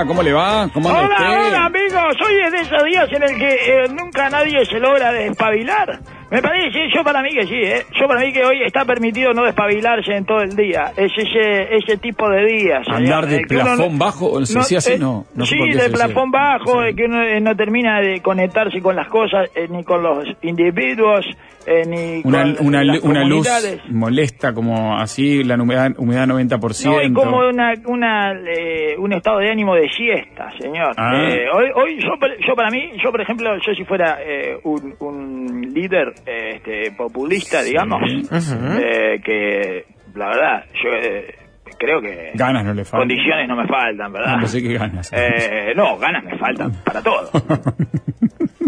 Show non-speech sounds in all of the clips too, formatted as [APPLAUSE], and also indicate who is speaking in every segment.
Speaker 1: Día, ¿cómo le va? ¿Cómo anda
Speaker 2: Hola,
Speaker 1: usted?
Speaker 2: hola amigos, hoy es de esos días en el que eh, nunca nadie se logra despabilar. Me parece, yo para mí que sí, ¿eh? Yo para mí que hoy está permitido no despabilarse en todo el día. Es ese, ese tipo de días. señor,
Speaker 1: Andar de
Speaker 2: uno
Speaker 1: plafón bajo, ¿se decía así?
Speaker 2: eh,
Speaker 1: No,
Speaker 2: sí, de
Speaker 1: decía.
Speaker 2: plafón bajo, que uno eh, no termina de conectarse con las cosas, eh, ni con los individuos, eh, ni
Speaker 1: Una,
Speaker 2: con
Speaker 1: una,
Speaker 2: las
Speaker 1: una luz molesta, como así, la humedad, humedad 90%.
Speaker 2: No, es como una, una, eh, un estado de ánimo de siesta, señor.
Speaker 1: Ah.
Speaker 2: Eh, hoy, hoy yo, yo para mí, yo por ejemplo, yo si fuera eh, un, un líder eh, este, populista, digamos, eh, que la verdad, yo eh, creo que
Speaker 1: Ganas no le faltan.
Speaker 2: condiciones no me faltan, ¿verdad?
Speaker 1: Ganas.
Speaker 2: Eh, no, ganas me faltan para todo. [LAUGHS]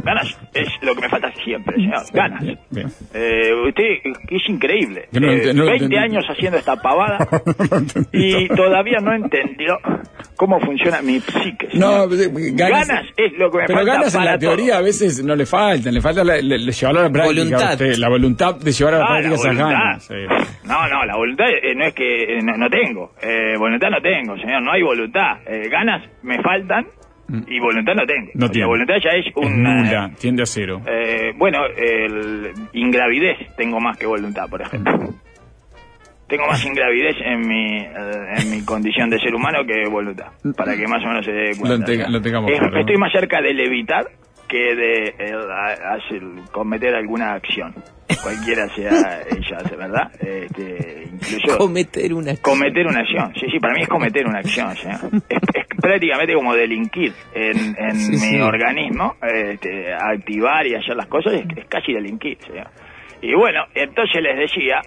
Speaker 2: Ganas es lo que me falta siempre, señor. Ganas. Eh, usted es increíble.
Speaker 1: No
Speaker 2: Eh,
Speaker 1: ent- no lo
Speaker 2: 20
Speaker 1: entendí.
Speaker 2: años haciendo esta pavada [LAUGHS]
Speaker 1: No
Speaker 2: y todavía no entendió cómo funciona mi psique. Señor.
Speaker 1: pues, eh, ganas,
Speaker 2: ganas, es lo que me
Speaker 1: Pero
Speaker 2: falta
Speaker 1: ganas en la teoría a veces no le faltan, le falta la, le- le- llevarlo a la práctica.
Speaker 3: Voluntad.
Speaker 1: a usted, la voluntad de llevar a la
Speaker 2: Ah,
Speaker 1: práctica esas
Speaker 2: voluntad.
Speaker 1: ganas. sí.
Speaker 2: No, no, la voluntad eh, no es que eh, no, no tengo. Eh, voluntad no tengo, señor. No hay voluntad. Eh, ganas me faltan y voluntad no tengo.
Speaker 1: Mm. No tiene.
Speaker 2: voluntad ya es
Speaker 1: Es
Speaker 2: una...
Speaker 1: nula, tiende a cero.
Speaker 2: Eh, bueno, el ingravidez tengo más que voluntad, por ejemplo. Tengo más ingravidez en mi, eh, en mi condición de ser humano que voluntad, para que más o menos se dé cuenta.
Speaker 1: Lo tengamos
Speaker 2: Es-
Speaker 1: claro.
Speaker 2: Estoy más cerca del evitar que de eh, a- hacer- cometer alguna acción, cualquiera sea ella, ¿verdad? Este, incluso
Speaker 3: Cometer una
Speaker 2: cometer una acción. Sí, sí, para mí es cometer una acción, señor. Es, es prácticamente como delinquir en, en
Speaker 3: Sí,
Speaker 2: mi
Speaker 3: sí.
Speaker 2: organismo, este, activar y hacer las cosas es, es casi delinquir, señor. Y bueno, entonces les decía,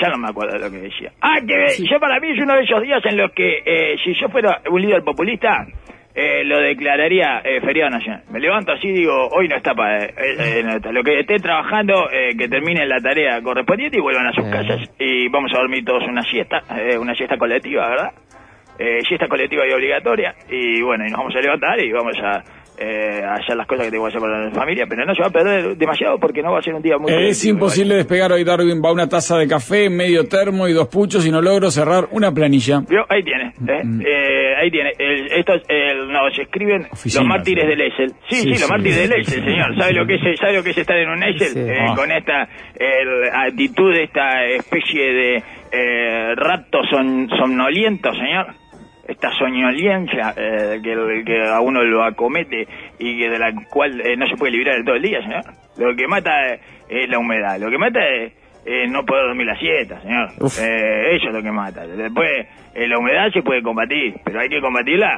Speaker 2: ya no me acuerdo de lo que decía. Ah, que yo para mí es uno de esos días en los que eh, si yo fuera un líder populista, eh, lo declararía eh, feriado nacional. Me levanto así y digo, hoy no está para lo que esté trabajando, eh, que terminen la tarea correspondiente y vuelvan a sus
Speaker 3: Eh.
Speaker 2: casas y vamos a dormir todos una siesta, eh, una siesta colectiva, ¿verdad? Eh, siesta colectiva y obligatoria y bueno, y nos vamos a levantar y vamos a, eh, hacer las cosas que tengo que hacer para la familia, pero no se va a perder demasiado porque no va a ser un día muy...
Speaker 1: Es imposible despegar hoy, Darwin. Va una taza de café, medio termo y dos puchos y no logro cerrar una planilla.
Speaker 2: ¿Vio? Ahí tiene, ¿eh? Eh, ahí tiene. El, estos, el, nos escriben
Speaker 1: Oficina,
Speaker 2: los mártires
Speaker 1: sí.
Speaker 2: del Excel. Sí,
Speaker 1: Sí,
Speaker 2: sí, los mártires del Excel, señor. ¿Sabe lo que es, sabe lo que es estar en un?
Speaker 3: Sí.
Speaker 2: Eh,
Speaker 1: Ah.
Speaker 2: Con esta actitud, esta especie de eh, rato son, somnoliento, señor. Esta soñoliencia eh, que, que a uno lo acomete y que de la cual eh, no se puede librar de todo el día, señor. Lo que mata eh, es la humedad. Lo que mata es eh, no poder dormir la siesta, señor. Eh, eso es lo que mata. Después, la humedad se puede combatir, pero hay que combatirla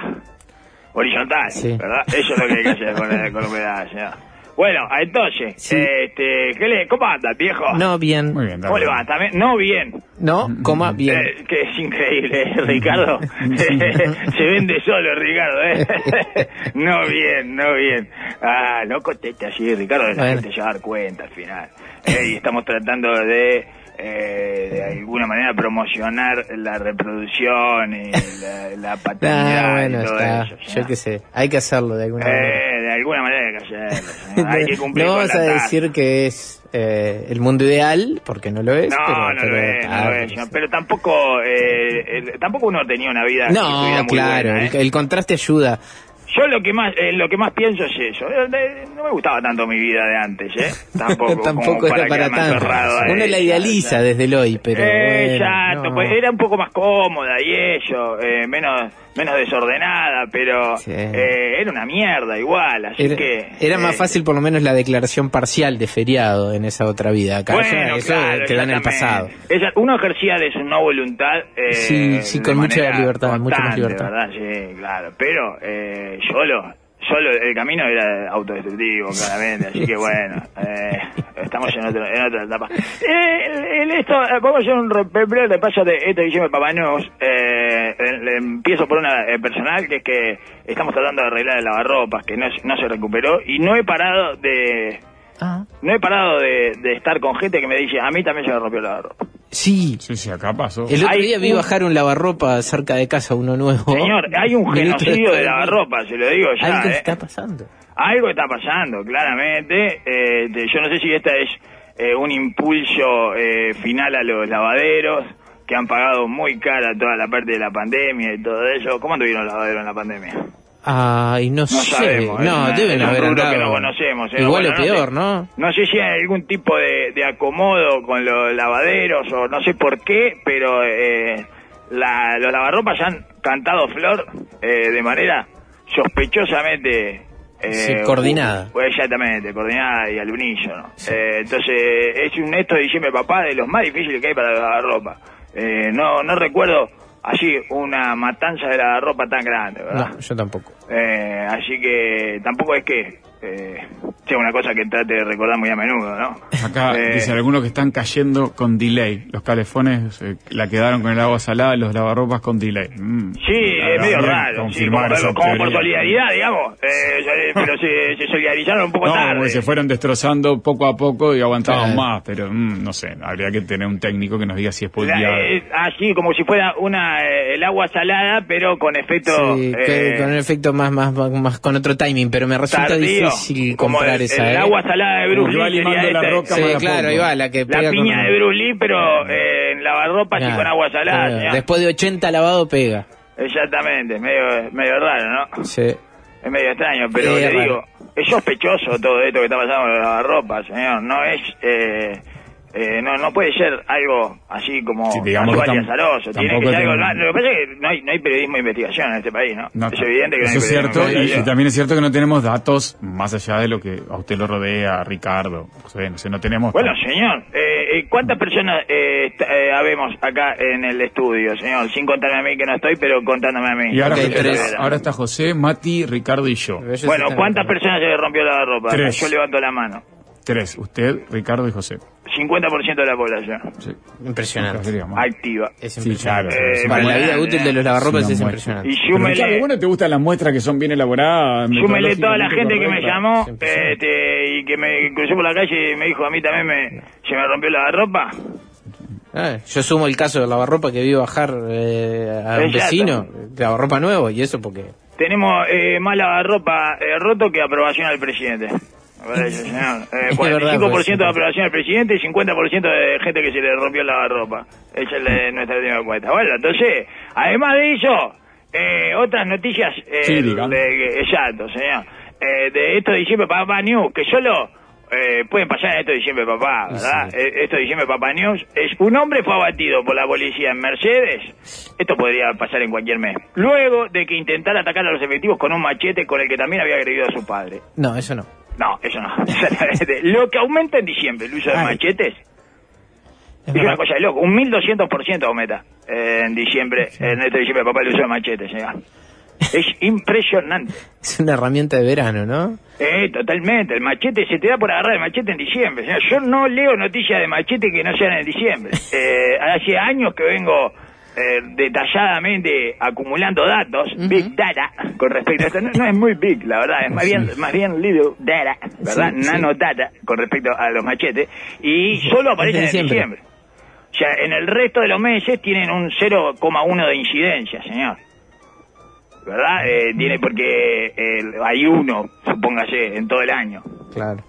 Speaker 2: horizontal,
Speaker 3: Sí.
Speaker 2: ¿verdad? Eso es lo que hay que hacer con la humedad, señor. Bueno, entonces,
Speaker 3: Sí.
Speaker 2: este, ¿qué le, ¿cómo anda, viejo?
Speaker 3: No, bien.
Speaker 1: Muy bien,
Speaker 2: ¿Cómo le va? ¿También? No, bien.
Speaker 3: No, coma, bien.
Speaker 2: Eh, que es increíble, ¿eh, Ricardo. [LAUGHS] [LAUGHS] Se vende solo, Ricardo, ¿eh? [LAUGHS] no bien, no bien. Ah, no conteste así, Ricardo, la
Speaker 3: Bueno.
Speaker 2: gente se va a dar cuenta al final. Eh, y estamos tratando de, eh, de alguna manera, promocionar la reproducción y la, la [LAUGHS] paternidad
Speaker 3: bueno,
Speaker 2: y todo
Speaker 3: está.
Speaker 2: eso.
Speaker 3: Yo qué sé. Hay que hacerlo de alguna manera.
Speaker 2: Eh, de alguna manera hay que hacerlo. [LAUGHS] Hay que cumplir
Speaker 3: no
Speaker 2: con
Speaker 3: vamos
Speaker 2: la
Speaker 3: a decir que es eh, el mundo ideal, porque no lo es.
Speaker 2: No,
Speaker 3: pero,
Speaker 2: no
Speaker 3: pero-
Speaker 2: lo es, no lo es,
Speaker 3: pero
Speaker 2: señor.
Speaker 3: sí.
Speaker 2: pero tampoco, eh, el- tampoco uno tenía una vida
Speaker 3: No, claro,
Speaker 2: buena, ¿eh?
Speaker 3: el, el contraste ayuda.
Speaker 2: Yo lo que más eh, lo que más pienso es eso. Eh, eh, No me gustaba tanto mi vida de antes, ¿eh? [LAUGHS] Tampoco,
Speaker 3: Tampoco era para
Speaker 2: quedarme
Speaker 3: tanto. Uno la idealiza desde el hoy, pero.
Speaker 2: Eh,
Speaker 3: bueno,
Speaker 2: exacto,
Speaker 3: no.
Speaker 2: pues era un poco más cómoda y eso, eh, menos menos desordenada, pero
Speaker 3: Sí.
Speaker 2: eh, era una mierda igual, así
Speaker 3: Era,
Speaker 2: que...
Speaker 3: era más
Speaker 2: eh,
Speaker 3: fácil por lo menos la declaración parcial de feriado en esa otra vida. Acá ya eso
Speaker 2: claro,
Speaker 3: queda en el pasado.
Speaker 2: Esa- uno ejercía de su no voluntad. eh,
Speaker 3: Sí, sí, con mucha libertad, mucha más libertad.
Speaker 2: ¿verdad? Sí, claro. Pero eh, solo, solo el camino era autodestructivo, claramente. Así que bueno, eh, estamos en, otro, en otra etapa. Eh, el- el- esto, eh, vamos a hacer un re- breve repaso de este diciembre Papá News. Eh, empiezo por una eh, personal, que es que estamos tratando de arreglar el lavarropas, que no, no se recuperó. Y no he parado de
Speaker 3: Ah.
Speaker 2: No he parado de, de estar con gente que me dice, a mí también se me rompió el lavarropa.
Speaker 3: Sí.
Speaker 1: Sí, sí, acá pasó.
Speaker 3: El otro
Speaker 2: Hay
Speaker 3: día vi
Speaker 2: un-
Speaker 3: bajar un lavarropa cerca de casa, uno nuevo.
Speaker 2: Señor, hay un genocidio de lavarropa, se lo digo ya,
Speaker 3: Algo
Speaker 2: ¿eh?
Speaker 3: está pasando.
Speaker 2: Algo está pasando, claramente. Eh, de- yo no sé si esta es eh, un impulso eh, final a los lavaderos, que han pagado muy cara toda la parte de la pandemia y todo eso. ¿Cómo anduvieron los lavaderos en la pandemia?
Speaker 3: Ay, no, sé.
Speaker 2: sabemos,
Speaker 3: no,
Speaker 2: una-
Speaker 3: deben haber andado.
Speaker 2: que no conocemos, eh.
Speaker 3: Igual
Speaker 2: Bueno,
Speaker 3: o
Speaker 2: no
Speaker 3: peor,
Speaker 2: sé.
Speaker 3: ¿no?
Speaker 2: No sé si hay algún tipo de, de acomodo con los lavaderos o no sé por qué, pero eh, la- los lavarropas han cantado flor eh, de manera sospechosamente... eh,
Speaker 3: Sí, coordinada.
Speaker 2: u- exactamente, coordinada y al unísono. Eh, entonces, es un esto de diciembre, papá, de los más difíciles que hay para la lavarropa. Eh, no, no recuerdo así una matanza de lavarropa tan grande, ¿verdad?
Speaker 3: No, yo tampoco.
Speaker 2: Eh, así que tampoco es que eh, sea una cosa que trate de recordar muy a menudo, ¿no?
Speaker 1: Acá
Speaker 2: Eh,
Speaker 1: dice algunos que están cayendo con delay. Los calefones eh, la quedaron con el agua salada, los lavarropas con delay. Mm.
Speaker 2: Sí, es medio raro, sí, como, por solidaridad, digamos, eh, eh, pero se, se solidarizaron un poco
Speaker 1: No,
Speaker 2: tarde.
Speaker 1: porque se fueron destrozando poco a poco y aguantaban más, pero mm, no sé, habría que tener un técnico que nos diga si es
Speaker 2: eh, así como si fuera una eh, el agua salada, pero con efecto
Speaker 3: Sí,
Speaker 2: eh,
Speaker 3: con un efecto más, más, más, más con otro timing, pero me resulta
Speaker 2: tardío,
Speaker 3: difícil
Speaker 2: como
Speaker 3: comprar
Speaker 2: el,
Speaker 3: esa.
Speaker 2: el
Speaker 3: ¿eh?
Speaker 2: agua salada de Bruce Lee sería
Speaker 1: limando la roca
Speaker 3: Sí, claro, ahí va, la que
Speaker 2: la
Speaker 3: pega
Speaker 2: piña
Speaker 3: con-
Speaker 2: de Bruce Lee, pero eh, en lavarropas y
Speaker 3: Claro,
Speaker 2: con agua salada.
Speaker 3: claro. Después de 80 lavado pega.
Speaker 2: Exactamente, medio, medio raro, ¿no?
Speaker 3: Sí.
Speaker 2: Es medio extraño, pero
Speaker 3: Sí,
Speaker 2: le digo, es sospechoso todo esto que está pasando con la ropa, señor. No es, eh, eh, no, no puede ser algo así como
Speaker 1: Sí, digamos
Speaker 2: casual y
Speaker 1: que tam-
Speaker 2: azaroso. Tiene que ser algo.
Speaker 1: tenemos-
Speaker 2: Lo que pasa es que no hay, no hay periodismo de investigación en este país, ¿no?
Speaker 1: No,
Speaker 2: es evidente que no hay
Speaker 1: es cierto y, también es cierto que no tenemos datos más allá de lo que a usted lo rodea, a Ricardo. O sea, no, sé, no tenemos.
Speaker 2: Bueno, señor, eh, eh, ¿cuántas personas eh, eh, habemos acá en el estudio, señor? Sin contarme a mí que no estoy, pero contándome a mí.
Speaker 1: y ahora,
Speaker 3: tres.
Speaker 1: está José, Mati, Ricardo y yo.
Speaker 2: Bueno, ¿cuántas personas se le rompió la ropa?
Speaker 1: Tres.
Speaker 2: Yo levanto la mano.
Speaker 1: Tres, usted, Ricardo y José.
Speaker 2: 50% de la población
Speaker 1: Sí.
Speaker 3: Impresionante.
Speaker 2: Activa.
Speaker 3: Es
Speaker 1: Sí,
Speaker 3: impresionante.
Speaker 1: claro.
Speaker 2: Eh,
Speaker 3: Para la vida
Speaker 2: bueno,
Speaker 3: útil de los lavarropas
Speaker 1: es
Speaker 3: impresionante.
Speaker 2: Y
Speaker 1: Pero,
Speaker 2: súmele...
Speaker 1: Ricardo, ¿vos no te gustan las muestras que son bien elaboradas?
Speaker 2: Súmele toda la gente que me llamó este, y que me cruzó por la calle y me dijo a mí también me, se me rompió la ropa.
Speaker 3: Ah, yo sumo el caso del lavarropa que vi bajar eh, a un
Speaker 2: Exacto.
Speaker 3: vecino, lavarropa nuevo, y eso porque...
Speaker 2: Tenemos eh, más lavarropa eh, roto que aprobación al presidente. Señor. [LAUGHS] Eh,
Speaker 3: Es verdad,
Speaker 2: 45%
Speaker 3: pues,
Speaker 2: de aprobación al presidente y 50% de gente que se le rompió el lavarropa. Esa es la- nuestra última cuenta. Bueno, entonces, además de eso, eh, otras noticias. Eh,
Speaker 1: Sí,
Speaker 2: de- exacto, señor. Eh, de esto de diciembre Papá News, que solo eh, pueden pasar en esto de diciembre Papá, ¿verdad?
Speaker 3: Sí.
Speaker 2: Eh, esto de diciembre Papá News es un hombre fue abatido por la policía en Mercedes. Esto podría pasar en cualquier mes. Luego de que intentara atacar a los efectivos con un machete con el que también había agredido a su padre.
Speaker 3: No, eso no.
Speaker 2: No, eso no. [LAUGHS] Lo que aumenta en diciembre el uso de
Speaker 3: Ay.
Speaker 2: machetes
Speaker 3: Es
Speaker 2: es una cosa de loco. Un 1200% aumenta eh, en diciembre, en este diciembre Papá el uso de machetes, señor. [LAUGHS] Es impresionante.
Speaker 3: Es una herramienta de verano, ¿no?
Speaker 2: Eh, totalmente. El machete se te da por agarrar el machete en diciembre. Yo no leo noticias de machete que no sean en diciembre. [LAUGHS] Eh, hace años que vengo eh, detalladamente acumulando datos, big data, con respecto a esto. No, no es muy big, la verdad, es más bien, más bien little data, ¿verdad?
Speaker 3: Sí, sí.
Speaker 2: Nano data con respecto a los machetes. Y solo aparecen en
Speaker 3: diciembre.
Speaker 2: diciembre. O sea, en el resto de los meses tienen un 0,1 de incidencia, señor. ¿Verdad? Eh, tiene porque eh, hay uno, supóngase, en todo el año.
Speaker 3: Claro.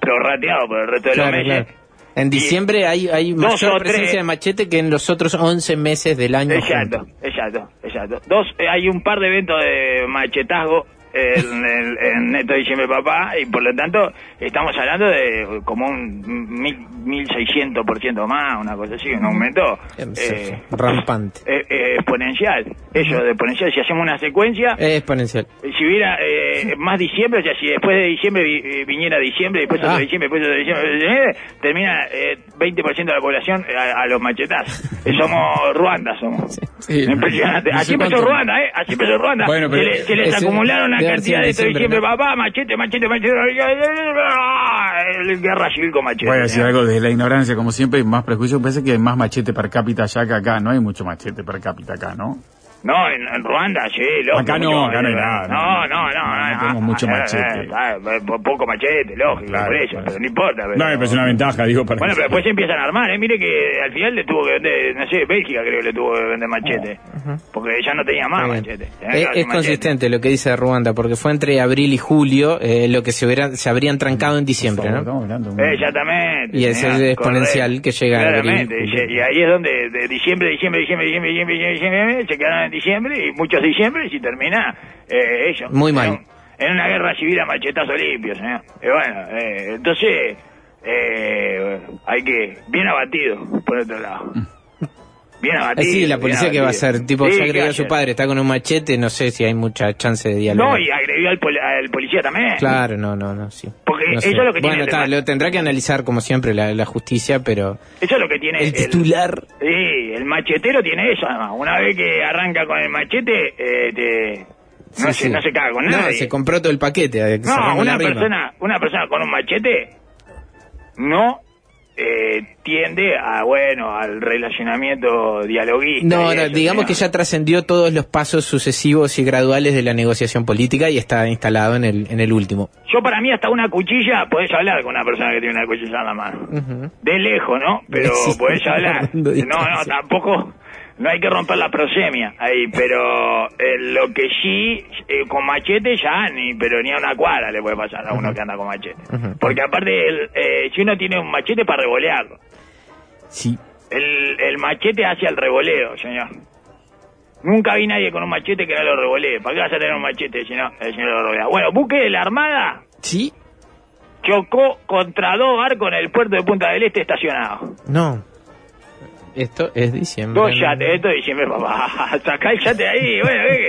Speaker 2: Prorrateado por el resto de
Speaker 3: Claro,
Speaker 2: los meses.
Speaker 3: claro. En diciembre hay, hay mayor
Speaker 2: tres-
Speaker 3: presencia de machete que en los otros 11 meses del año.
Speaker 2: Exacto, exacto, exacto. Dos, eh, hay un par de eventos de machetazgo en, el- en Neto Diciembre Papá y por lo tanto estamos hablando de como un mil, 1600% más, una cosa así, un aumento eh,
Speaker 3: Rampante.
Speaker 2: eh, eh, exponencial. Eso de exponencial, si hacemos una secuencia,
Speaker 3: Es exponencial.
Speaker 2: si hubiera eh, más diciembre, o sea, si después de diciembre vi- eh, viniera diciembre, después otro
Speaker 3: Ah.
Speaker 2: diciembre, después otro diciembre, eh, termina eh, 20% de la población a, a los machetazos. Somos Ruanda, somos.
Speaker 1: Sí.
Speaker 2: Impresionante. Así empezó Ruanda, ¿eh? Así empezó Ruanda.
Speaker 1: Bueno, pero
Speaker 2: se, le- se les
Speaker 3: ese-
Speaker 2: acumularon una cantidad de
Speaker 3: diciembre, ¿no?
Speaker 2: papá, machete, machete, machete, guerra civil con machete.
Speaker 1: Voy a decir algo desde la ignorancia, como siempre, hay más prejuicios. Me parece que hay más machete per cápita allá que acá. No hay mucho machete per cápita acá, ¿no?
Speaker 2: No, en, en Ruanda, sí, lógico.
Speaker 1: Acá no,
Speaker 2: mucho-
Speaker 1: acá no hay nada,
Speaker 2: No,
Speaker 1: no.
Speaker 2: no, no.
Speaker 1: No,
Speaker 2: no,
Speaker 1: tenemos mucho machete.
Speaker 2: eh, eh, po- poco machete, lógico,
Speaker 1: Claro,
Speaker 2: por eso,
Speaker 1: claro.
Speaker 2: pero no importa. Pero,
Speaker 1: No, me parece una ventaja, digo, para
Speaker 2: Bueno, pero después se empiezan a armar, ¿eh? Mire que al final le tuvo que vender, no sé, Bélgica creo que le tuvo que vender machete. Porque ya no tenía más machete. Tenía
Speaker 3: Es, es
Speaker 2: machete.
Speaker 3: consistente lo que dice Ruanda, porque fue entre abril y julio eh, lo que se, hubiera- se habrían trancado en diciembre, ¿no?
Speaker 1: Hablando
Speaker 2: Exactamente.
Speaker 3: Y ese es exponencial
Speaker 2: correcto.
Speaker 3: que llega a abril,
Speaker 2: y, ahí es donde de diciembre, diciembre, diciembre, diciembre, diciembre, diciembre, diciembre, se quedaron en diciembre y muchos diciembre y termina eh, eso.
Speaker 3: Muy
Speaker 2: En
Speaker 3: mal.
Speaker 2: En, una guerra civil a machetazo limpio, señor. Y bueno, eh, entonces eh, hay que... Bien abatido, por otro lado. Bien
Speaker 3: Eh, sí, la policía que va a hacer, tipo,
Speaker 2: Sí,
Speaker 3: ya
Speaker 2: ¿qué
Speaker 3: agredió a su padre, está con un machete, no sé si hay mucha chance de dialogar.
Speaker 2: No, y agredió al, al policía también.
Speaker 3: Claro, no, no, no, sí.
Speaker 2: Porque
Speaker 3: No
Speaker 2: eso es lo que tiene
Speaker 3: Bueno,
Speaker 2: el
Speaker 3: está,
Speaker 2: tema.
Speaker 3: lo tendrá que analizar como siempre la, la justicia, pero
Speaker 2: Eso es lo que tiene
Speaker 3: el titular...
Speaker 2: Sí, el machetero tiene eso, además. Una vez que arranca con el machete, eh, te- no,
Speaker 3: Sí,
Speaker 2: se,
Speaker 3: sí.
Speaker 2: no se caga con
Speaker 3: No,
Speaker 2: nadie.
Speaker 3: se compró todo el paquete. eh,
Speaker 2: No, una persona, una persona con un machete no eh, tiende a, bueno, al relacionamiento dialoguista.
Speaker 3: No, no,
Speaker 2: eso,
Speaker 3: digamos que ya trascendió todos los pasos sucesivos y graduales de la negociación política y está instalado en el, en el último.
Speaker 2: Yo para mí hasta una cuchilla podés hablar con una persona que tiene una cuchilla en la mano. De lejos, ¿no? Pero podés hablar. No, no, tampoco. No hay que romper la prosemia ahí, pero eh, lo que sí, eh, con machete ya ni, pero ni a una cuadra le puede pasar a uno que anda con machete. Porque aparte, el, eh, si uno tiene un machete para revolearlo,
Speaker 3: Sí.
Speaker 2: el, el machete hacia el revoleo, señor. Nunca vi nadie con un machete que no lo revolee. ¿Para qué vas a tener un machete si no, si no lo revolea? Bueno, buque de la Armada
Speaker 3: ¿Sí?
Speaker 2: chocó contra dos barcos en el puerto de Punta del Este estacionados.
Speaker 3: No. Esto es diciembre.
Speaker 2: Dos yates, esto es diciembre, papá. [LAUGHS] Sacá el yate ahí, bueno, ¿qué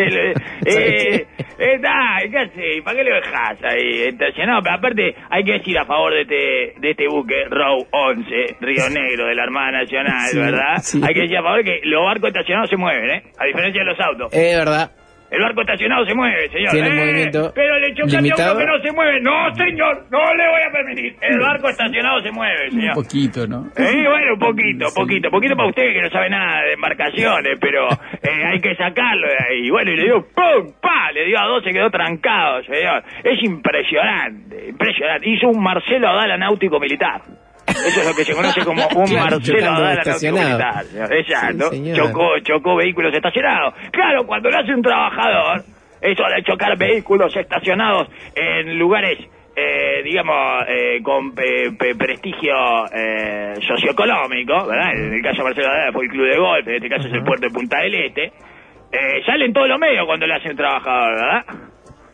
Speaker 2: [LAUGHS] [LAUGHS] eh, eh, está, ¿qué haces? ¿Para qué lo dejás ahí estacionado? Pero aparte, hay que decir a favor de este, de este buque, Row 11, Río Negro, de la Armada Nacional,
Speaker 3: Sí,
Speaker 2: ¿verdad?
Speaker 3: sí.
Speaker 2: Hay que decir a favor que los barcos estacionados se mueven, ¿eh? A diferencia de los autos.
Speaker 3: Es verdad.
Speaker 2: El barco estacionado se mueve, señor.
Speaker 3: Tiene
Speaker 2: ¡Eh!
Speaker 3: movimiento
Speaker 2: Pero le chocaste a que no se mueve. No, señor, no le voy a permitir. El barco estacionado se mueve,
Speaker 1: Un
Speaker 2: señor.
Speaker 1: poquito, ¿no?
Speaker 2: Eh, bueno, un poquito, poquito, poquito para usted que no sabe nada de embarcaciones, pero [LAUGHS] eh, hay que sacarlo de ahí. Bueno, y le dio ¡pum! ¡pa! Le dio a dos, se quedó trancado, señor. Es impresionante, impresionante. Hizo un Marcelo Adala náutico militar. Eso es lo que se conoce como un
Speaker 3: Claro,
Speaker 2: Marcelo Adala
Speaker 3: estacionado.
Speaker 2: Exacto.
Speaker 3: Sí,
Speaker 2: chocó, chocó vehículos estacionados. Claro, cuando lo hace un trabajador, eso de chocar vehículos estacionados en lugares eh, digamos, eh, con pe- prestigio eh, socioeconómico, ¿verdad? En el caso de Marcelo Adala fue el club de golf, en este caso es el puerto de Punta del Este. Eh, salen todos los medios cuando lo hace un trabajador, ¿verdad?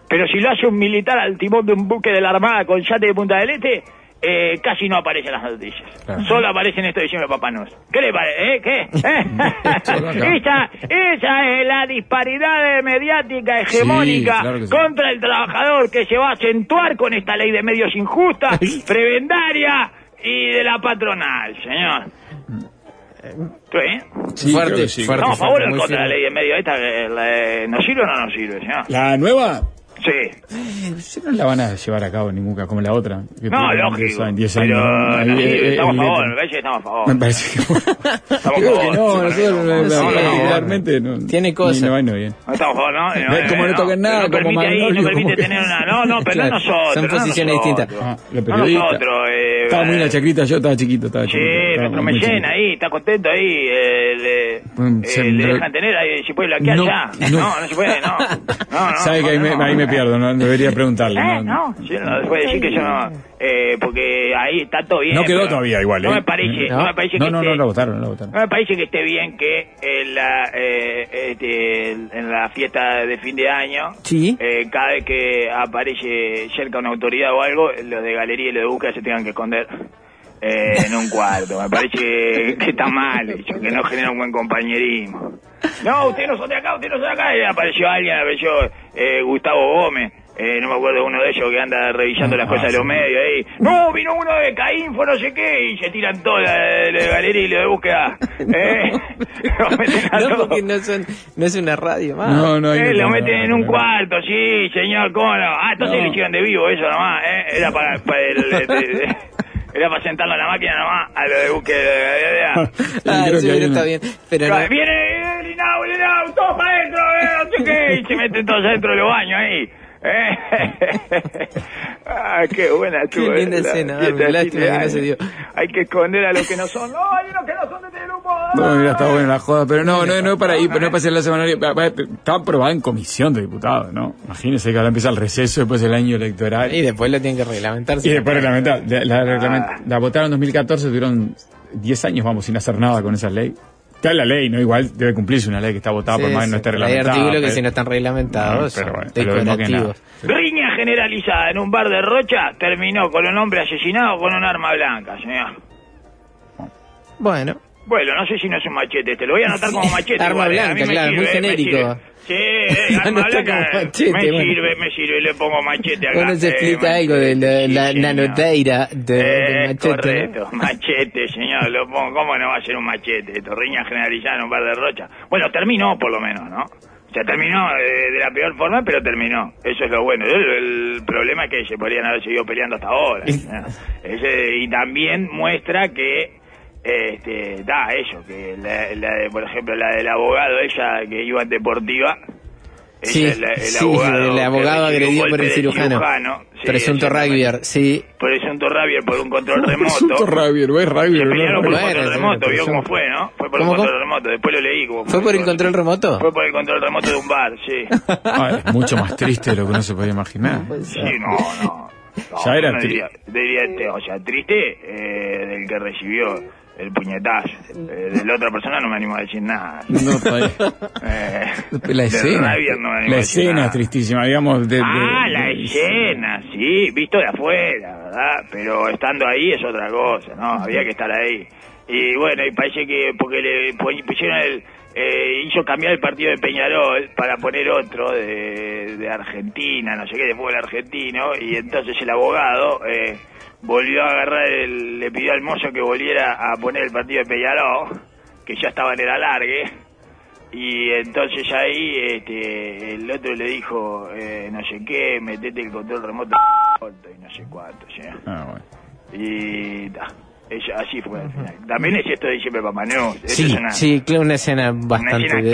Speaker 2: Pero si lo hace un militar al timón de un buque de la Armada con yate de Punta del Este, eh, casi no aparecen las noticias.
Speaker 1: Claro.
Speaker 2: Solo aparecen esto diciendo Papá Noel. ¿Qué le parece? ¿Eh? ¿Qué? [LAUGHS] ¿Eh? esa, esa es la disparidad mediática hegemónica
Speaker 1: Sí, claro que sí.
Speaker 2: contra el trabajador que se va a acentuar con esta ley de medios injusta, prebendaria y de la patronal, señor. ¿Tú, eh?
Speaker 1: Sí,
Speaker 3: Fuerte,
Speaker 1: sí.
Speaker 3: fuerte.
Speaker 2: ¿Estamos a favor o en contra de la ley de medios esta? que la- ¿Nos sirve o no nos sirve, señor?
Speaker 1: ¿La nueva?
Speaker 2: Sí.
Speaker 1: No la van a llevar a cabo ninguna como la otra. que
Speaker 2: No, lógico.
Speaker 1: 10 años, 10
Speaker 2: Pero
Speaker 1: años. eh,
Speaker 2: estamos a favor, me parece que estamos a favor. [LAUGHS]
Speaker 1: Me parece que
Speaker 2: Estamos a
Speaker 1: Creo
Speaker 2: favor.
Speaker 1: que no,
Speaker 2: sí,
Speaker 1: nosotros
Speaker 2: no, no, no, no,
Speaker 1: particularmente no.
Speaker 3: Tiene cosas.
Speaker 1: No no bien.
Speaker 2: No estamos a favor, ¿no?
Speaker 1: Como [LAUGHS] no toquen nada,
Speaker 2: no
Speaker 1: como
Speaker 2: no permite tener una... [LAUGHS] No, no, pero no nosotros.
Speaker 3: son
Speaker 2: no
Speaker 3: posiciones
Speaker 2: nosotros.
Speaker 3: distintas.
Speaker 1: Ah,
Speaker 2: No nosotros. Eh,
Speaker 1: Estaba muy en la chacrita, yo estaba chiquito, estaba
Speaker 2: Sí,
Speaker 1: chiquito.
Speaker 2: mecena
Speaker 1: chiquito.
Speaker 2: ahí, está contento ahí, eh, le, eh, dejan tener ahí, si puede bloquear
Speaker 1: No,
Speaker 2: ya.
Speaker 1: no.
Speaker 2: No, no se puede, no. No, no.
Speaker 1: Sabe que ahí,
Speaker 2: no,
Speaker 1: me, ahí me pierdo, no debería preguntarle.
Speaker 2: Eh,
Speaker 1: no.
Speaker 2: no, yo no puedo decir que yo no, eh, porque ahí está todo bien.
Speaker 1: No quedó todavía igual,
Speaker 2: No
Speaker 1: ¿eh?
Speaker 2: me parece, no,
Speaker 3: No.
Speaker 2: me parece
Speaker 1: No,
Speaker 2: que
Speaker 1: no,
Speaker 2: esté,
Speaker 1: no, lo votaron, no lo votaron.
Speaker 2: no me parece que esté bien que en la, eh, este, en la fiesta de fin de año,
Speaker 3: Sí.
Speaker 2: eh, cada vez que aparece cerca una autoridad o algo, los de galería y los de búsqueda se tengan que esconder eh, en un cuarto. Me parece que, que está mal hecho, que no genera un buen compañerismo. No, ustedes no son de acá, ustedes no son de acá. Y apareció alguien, apareció eh, Gustavo Gómez. Eh, no me acuerdo uno de ellos que anda revisando las
Speaker 1: Ah,
Speaker 2: cosas de los
Speaker 1: sí.
Speaker 2: medios ahí. No, vino uno de Caínfo, no sé qué, y se tiran todos los de, de galería y los de búsqueda. [LAUGHS] Eh, [LAUGHS] lo meten a
Speaker 3: No, porque no, son, no es una radio más.
Speaker 1: No, no,
Speaker 2: Eh,
Speaker 1: no
Speaker 2: lo meten en un
Speaker 1: no.
Speaker 2: cuarto, sí, señor, ¿cómo no? Ah, entonces
Speaker 1: No.
Speaker 2: le hicieron de vivo eso nomás, ¿eh? Era para, para el, de- de- era para sentarlo a la máquina nomás, a lo de búsqueda
Speaker 3: Ah,
Speaker 1: creo
Speaker 3: sí, está bien. Pero no.
Speaker 2: Viene, viene, Linau, Linau, todos para adentro, no sé qué, y se meten todos adentro de los baños ahí ah, qué buena
Speaker 3: Qué linda escena, lástima que no se dio.
Speaker 2: Hay que esconder a los que no son. ¡Ay, los que no son de Telelupo!
Speaker 1: No, mira, está buena la joda, pero no, no, no es para ahí, pero no es para hacer la semana. Está aprobada en comisión de diputados, ¿no? Imagínense que ahora empieza el receso después del año electoral.
Speaker 3: Y después lo tienen que reglamentar.
Speaker 1: Y después reglamentar. La, la, reglament- la votaron en 2014, tuvieron 10 años, vamos, sin hacer nada con esa ley. Está en la ley, ¿no? Igual debe cumplirse una ley que está votada, por más que no esté
Speaker 3: Hay
Speaker 1: reglamentada.
Speaker 3: artículos que
Speaker 1: pero-
Speaker 3: si no están reglamentados
Speaker 1: Pero
Speaker 3: son
Speaker 1: bueno.
Speaker 2: Riña generalizada en un bar de Rocha terminó con un hombre asesinado con un arma blanca, señor.
Speaker 3: Bueno,
Speaker 2: Bueno, no sé si no es un machete, te lo voy a anotar como [LAUGHS] machete.
Speaker 3: Arma
Speaker 2: igual, eh, a mí
Speaker 3: blanca,
Speaker 2: me
Speaker 3: claro,
Speaker 2: sirve,
Speaker 3: muy
Speaker 2: me
Speaker 3: genérico.
Speaker 2: Sí, eh, [LAUGHS] blanca,
Speaker 3: como machete,
Speaker 2: me
Speaker 3: bueno.
Speaker 2: sirve, me sirve, le pongo machete acá.
Speaker 3: uno se
Speaker 2: eh,
Speaker 3: explica algo de la,
Speaker 2: sí,
Speaker 3: la nanoteira de, del
Speaker 2: Eh,
Speaker 3: machete. ¿no?
Speaker 2: correcto, machete, señor, lo pongo, ¿cómo no va a ser un machete? Esto, riña generalizada en un bar de Rocha. Bueno, terminó por lo menos, ¿no? O sea, terminó eh, de la peor forma, pero terminó. Eso es lo bueno. El, el problema es que se podrían haber seguido peleando hasta ahora. [LAUGHS] ¿no? Ese- y también muestra que, este, da eso, que la, la de, por ejemplo, la del abogado, ella que iba en deportiva. ella,
Speaker 3: Sí,
Speaker 2: el, el
Speaker 3: sí,
Speaker 2: abogado,
Speaker 3: el abogado agredido por el
Speaker 2: de
Speaker 3: cirujano.
Speaker 2: sí,
Speaker 3: Presunto rugby, sí.
Speaker 2: Presunto Rabier por un control remoto.
Speaker 1: Presunto Rabier, ¿ves? Rabier,
Speaker 2: Se pelearon por
Speaker 3: Bueno,
Speaker 2: un control
Speaker 3: sí,
Speaker 2: remoto, vio cómo fue, ¿no? Fue por un
Speaker 3: ¿Cómo,
Speaker 2: control
Speaker 3: cómo?
Speaker 2: remoto, después lo leí. Como
Speaker 3: ¿Fue por el control remoto?
Speaker 2: Fue por el control remoto de un bar, sí. [LAUGHS]
Speaker 1: Ah, es mucho más triste de lo que uno se podía imaginar.
Speaker 2: Sí, no, no. no
Speaker 1: Ya era
Speaker 2: no
Speaker 1: tri-
Speaker 2: diría, diría, este, o sea, triste eh, del que recibió el puñetazo. Eh, de la otra persona no me animo a decir nada.
Speaker 1: No. [LAUGHS]
Speaker 2: Eh,
Speaker 1: La escena.
Speaker 2: No me
Speaker 1: La escena es tristísima, digamos. De, de-
Speaker 2: Ah, la escena, sí, visto de afuera, ¿verdad? Pero estando ahí es otra cosa, ¿no? Había que estar ahí. Y bueno, y parece que porque le pu- pusieron el... eh, hizo cambiar el partido de Peñarol para poner otro de, de Argentina, no sé qué, de fútbol argentino, y entonces el abogado eh, volvió a agarrar, el, le pidió al mozo que volviera a poner el partido de Peñarol, que ya estaba en el alargue, y entonces ahí este, el otro le dijo, eh, no sé qué, metete el control remoto y no sé cuánto. ¿sí?
Speaker 1: Ah, bueno.
Speaker 2: Y ta, ella- así fue al final. También es esto de diciembre Papá. Eso
Speaker 3: Sí,
Speaker 2: es una,
Speaker 3: sí, claro, una escena
Speaker 2: una
Speaker 3: bastante
Speaker 2: escena
Speaker 3: de,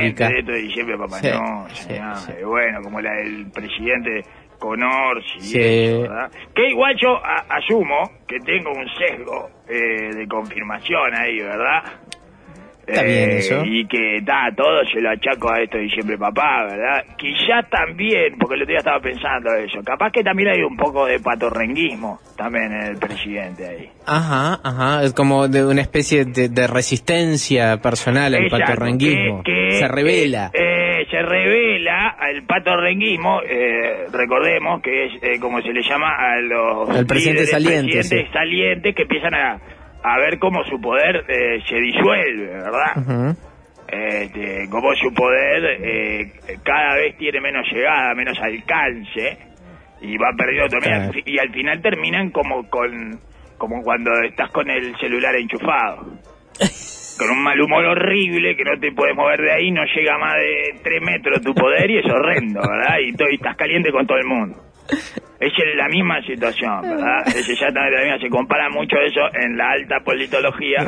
Speaker 2: de esto de diciembre Papá
Speaker 3: Sí,
Speaker 2: Noel,
Speaker 3: sí,
Speaker 2: señor.
Speaker 3: sí.
Speaker 2: Eh, Bueno, como la del presidente Conors y
Speaker 3: Sí.
Speaker 2: eso, ¿verdad? Que igual yo a- asumo que tengo un sesgo eh, de confirmación ahí, ¿verdad?
Speaker 3: Está bien eso.
Speaker 2: Y que está todo se lo achaco a esto de diciembre papá, ¿verdad? Quizá también, porque el otro día estaba pensando eso, capaz que también hay un poco de patorrenguismo también en el presidente ahí.
Speaker 3: Ajá, ajá, es como de una especie de, de resistencia personal al
Speaker 2: Exacto,
Speaker 3: patorrenguismo.
Speaker 2: que- que,
Speaker 3: Se revela.
Speaker 2: eh, eh, se revela al patorrenguismo, eh, recordemos que es eh, como se le llama a los
Speaker 3: Al presidente
Speaker 2: líderes,
Speaker 3: saliente,
Speaker 2: presidentes
Speaker 3: sí.
Speaker 2: salientes que empiezan a, a ver cómo su poder eh, se disuelve, ¿verdad?
Speaker 3: Ujú.
Speaker 2: este, como su poder eh, cada vez tiene menos llegada, menos alcance y va perdiendo
Speaker 3: Claro.
Speaker 2: y al final terminan como con como cuando estás con el celular enchufado. [LAUGHS] Con un mal humor horrible que no te puedes mover de ahí, no llega más de 3 metros tu poder y es horrendo, ¿verdad? Y, y estás caliente con todo el mundo. Es la misma situación, ¿verdad? Es exactamente la misma. Se compara mucho eso en la alta politología.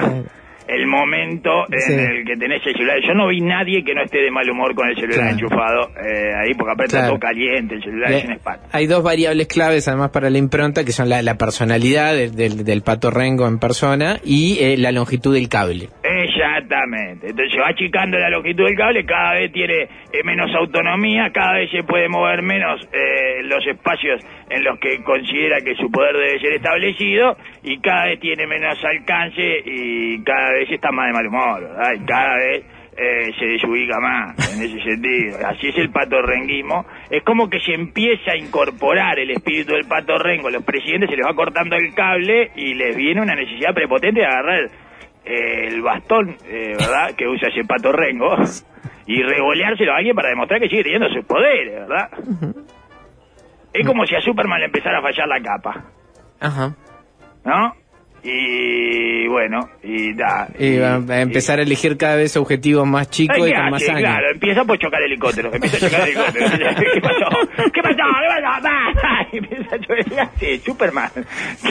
Speaker 2: El momento en
Speaker 3: Sí.
Speaker 2: el que tenés el celular. Yo no vi nadie que no esté de mal humor con el celular
Speaker 3: Claro.
Speaker 2: enchufado eh, ahí, porque aparte
Speaker 3: Claro.
Speaker 2: todo caliente, el celular
Speaker 3: Le-
Speaker 2: es en espalda.
Speaker 3: Hay dos variables claves además para la impronta que son la, la personalidad del, del, del pato rengo en persona y eh, la longitud del cable.
Speaker 2: Exactamente. Entonces se va achicando la longitud del cable, cada vez tiene eh, menos autonomía, cada vez se puede mover menos eh, los espacios en los que considera que su poder debe ser establecido y cada vez tiene menos alcance y cada vez está más de mal humor, ¿verdad? Y cada vez eh, se desubica más en ese sentido. Así es el patorrenguismo. Es como que se empieza a incorporar el espíritu del patorrengo. Los presidentes se les va cortando el cable y les viene una necesidad prepotente de agarrar el bastón, eh, ¿verdad? Que usa ese patorrengo y revoleárselo a alguien para demostrar que sigue teniendo sus poderes, ¿verdad? Es como si a Superman le empezara a fallar la capa,
Speaker 3: Ajá.
Speaker 2: ¿no? Y bueno, y da.
Speaker 3: Y va a empezar a elegir cada vez objetivos más chicos y
Speaker 2: ¿qué
Speaker 3: con más años.
Speaker 2: Claro, empieza por chocar helicópteros. Empieza a chocar helicópteros. [LAUGHS] [LAUGHS] ¿Qué pasó? ¿Qué pasó? ¿Qué pasó? [LAUGHS] Empieza. Superman.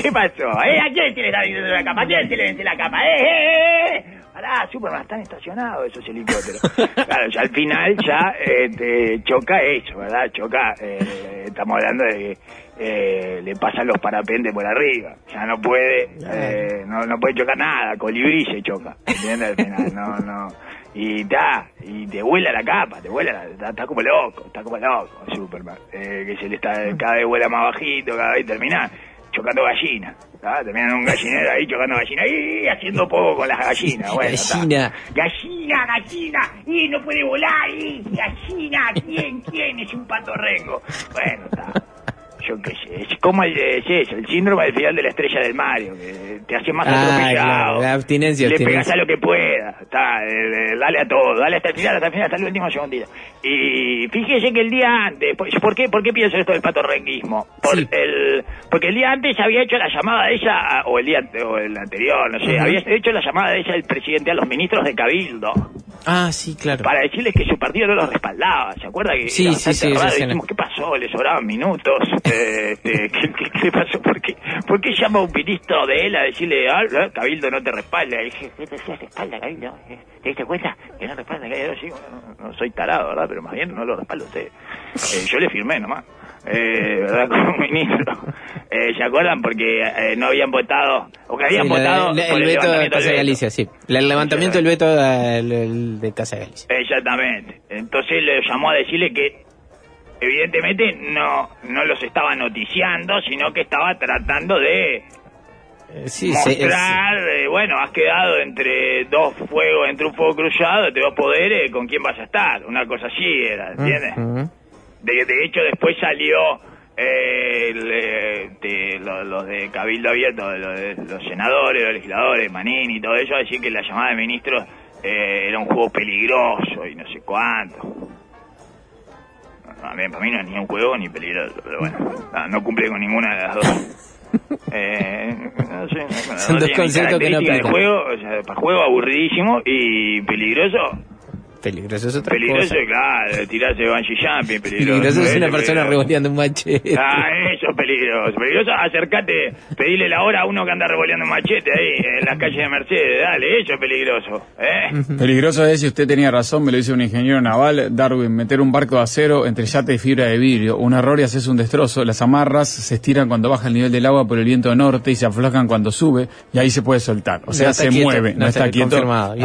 Speaker 2: ¿Qué pasó? ¿Eh? ¿A quién se le está diciendo la capa? ¿A quién se le la capa? ¡Eh, eh, eh! Para pará, Superman, están estacionados esos helicópteros. claro, ya al final ya eh, te choca eso, ¿verdad? Choca, eh, estamos hablando de que eh, le pasan los parapentes por arriba. Ya no puede, eh, no, no puede chocar nada, colibrí se choca, ¿entiendes? Al final, no, no. Y ta, y te vuela la capa, te vuela, la- está, está como loco, está como loco Superman. Eh, que se le está, cada vez vuela más bajito, cada vez termina chocando gallinas. ¿tá? Termina en un gallinero ahí chocando gallinas y haciendo poco con las gallinas. [LAUGHS] Bueno, ta.
Speaker 3: Gallina.
Speaker 2: Gallina, gallina, y no puede volar, y gallina, ¿quién, quién es un pato rengo? Bueno, está. Yo qué sé, es como el, de- es eso, el síndrome del final de la estrella del Mario, que te hace más
Speaker 3: Ah,
Speaker 2: atropellado.
Speaker 3: claro, la abstinencia,
Speaker 2: Le pegas a lo que pueda, está, eh, eh, dale a todo, dale hasta el final, hasta el final, hasta el último segundito. Y fíjese que el día antes, ¿por qué, por qué pienso esto del patorrenguismo? Por
Speaker 3: Sí.
Speaker 2: el, porque el día antes había hecho la llamada de ella, o el día o el anterior, no sé, había hecho la llamada de ella el presidente a los ministros de Cabildo
Speaker 3: Ah, sí, claro.
Speaker 2: para decirles que su partido no los respaldaba. ¿Se acuerda que
Speaker 3: Sí, sí,
Speaker 2: bastante
Speaker 3: sí,
Speaker 2: pasó? ¿Le sobraban minutos? Eh, [LAUGHS] este, ¿qué, qué, qué pasó? ¿Por qué, ¿Por qué llama a un ministro de él a decirle, ah, eh, Cabildo no te respalda? Y dije, ¿qué te decía, respalda Cabildo? Eh, ¿Te diste cuenta que no respalda Cabildo? Sí, bueno, no, no soy tarado, ¿verdad? Pero más bien no lo respalda usted. Eh, yo le firmé nomás. Eh, ¿verdad? [LAUGHS] Como ministro. Eh, ¿Se acuerdan? Porque eh, no habían votado, o que habían
Speaker 3: Sí,
Speaker 2: votado
Speaker 3: la-
Speaker 2: por
Speaker 3: el veto de Casa de. Galicia, sí. El levantamiento del veto del- de Casa de Galicia.
Speaker 2: Exactamente. Entonces le llamó a decirle que evidentemente no no los estaba noticiando, sino que estaba tratando de
Speaker 3: Eh, Sí,
Speaker 2: mostrar, eh, bueno, has quedado entre dos fuegos, entre un fuego cruzado, entre dos poderes, ¿con quién vas a estar? Una cosa así era, ¿entiendes?
Speaker 3: Ujú.
Speaker 2: De, de hecho, después salió eh, eh, lo- los de Cabildo Abierto, los, los senadores, los legisladores, Manini y todo eso, a decir que la llamada de ministros eh, era un juego peligroso y no sé cuánto. A mí, para mí no es ni un juego ni peligroso, pero bueno, no, no cumple con ninguna de las dos. [LAUGHS] Eh, no sé, no
Speaker 3: Son dos conceptos que no aplican.
Speaker 2: juego, o sea, para juego aburridísimo y peligroso.
Speaker 3: Peligroso es otra
Speaker 2: Peligroso,
Speaker 3: cosa.
Speaker 2: claro, tirarse bungee jumping, peligroso.
Speaker 3: Peligroso es una
Speaker 2: Eso,
Speaker 3: persona revoleando un machete.
Speaker 2: Ah, eso es peligroso. Peligroso, acércate, pedile la hora a uno que anda revoleando un machete ahí en las calles de Mercedes. Dale, eso es peligroso. ¿eh?
Speaker 1: Peligroso es, si usted tenía razón, me lo dice un ingeniero naval, Darwin, meter un barco de acero entre yate y fibra de vidrio. Un error y haces un destrozo. Las amarras se estiran cuando baja el nivel del agua por el viento norte y se aflojan cuando sube y ahí se puede soltar. O sea,
Speaker 3: No está
Speaker 1: se
Speaker 3: quieto,
Speaker 1: mueve,
Speaker 3: no
Speaker 1: no,
Speaker 3: está
Speaker 1: está quieto.
Speaker 3: confirmado.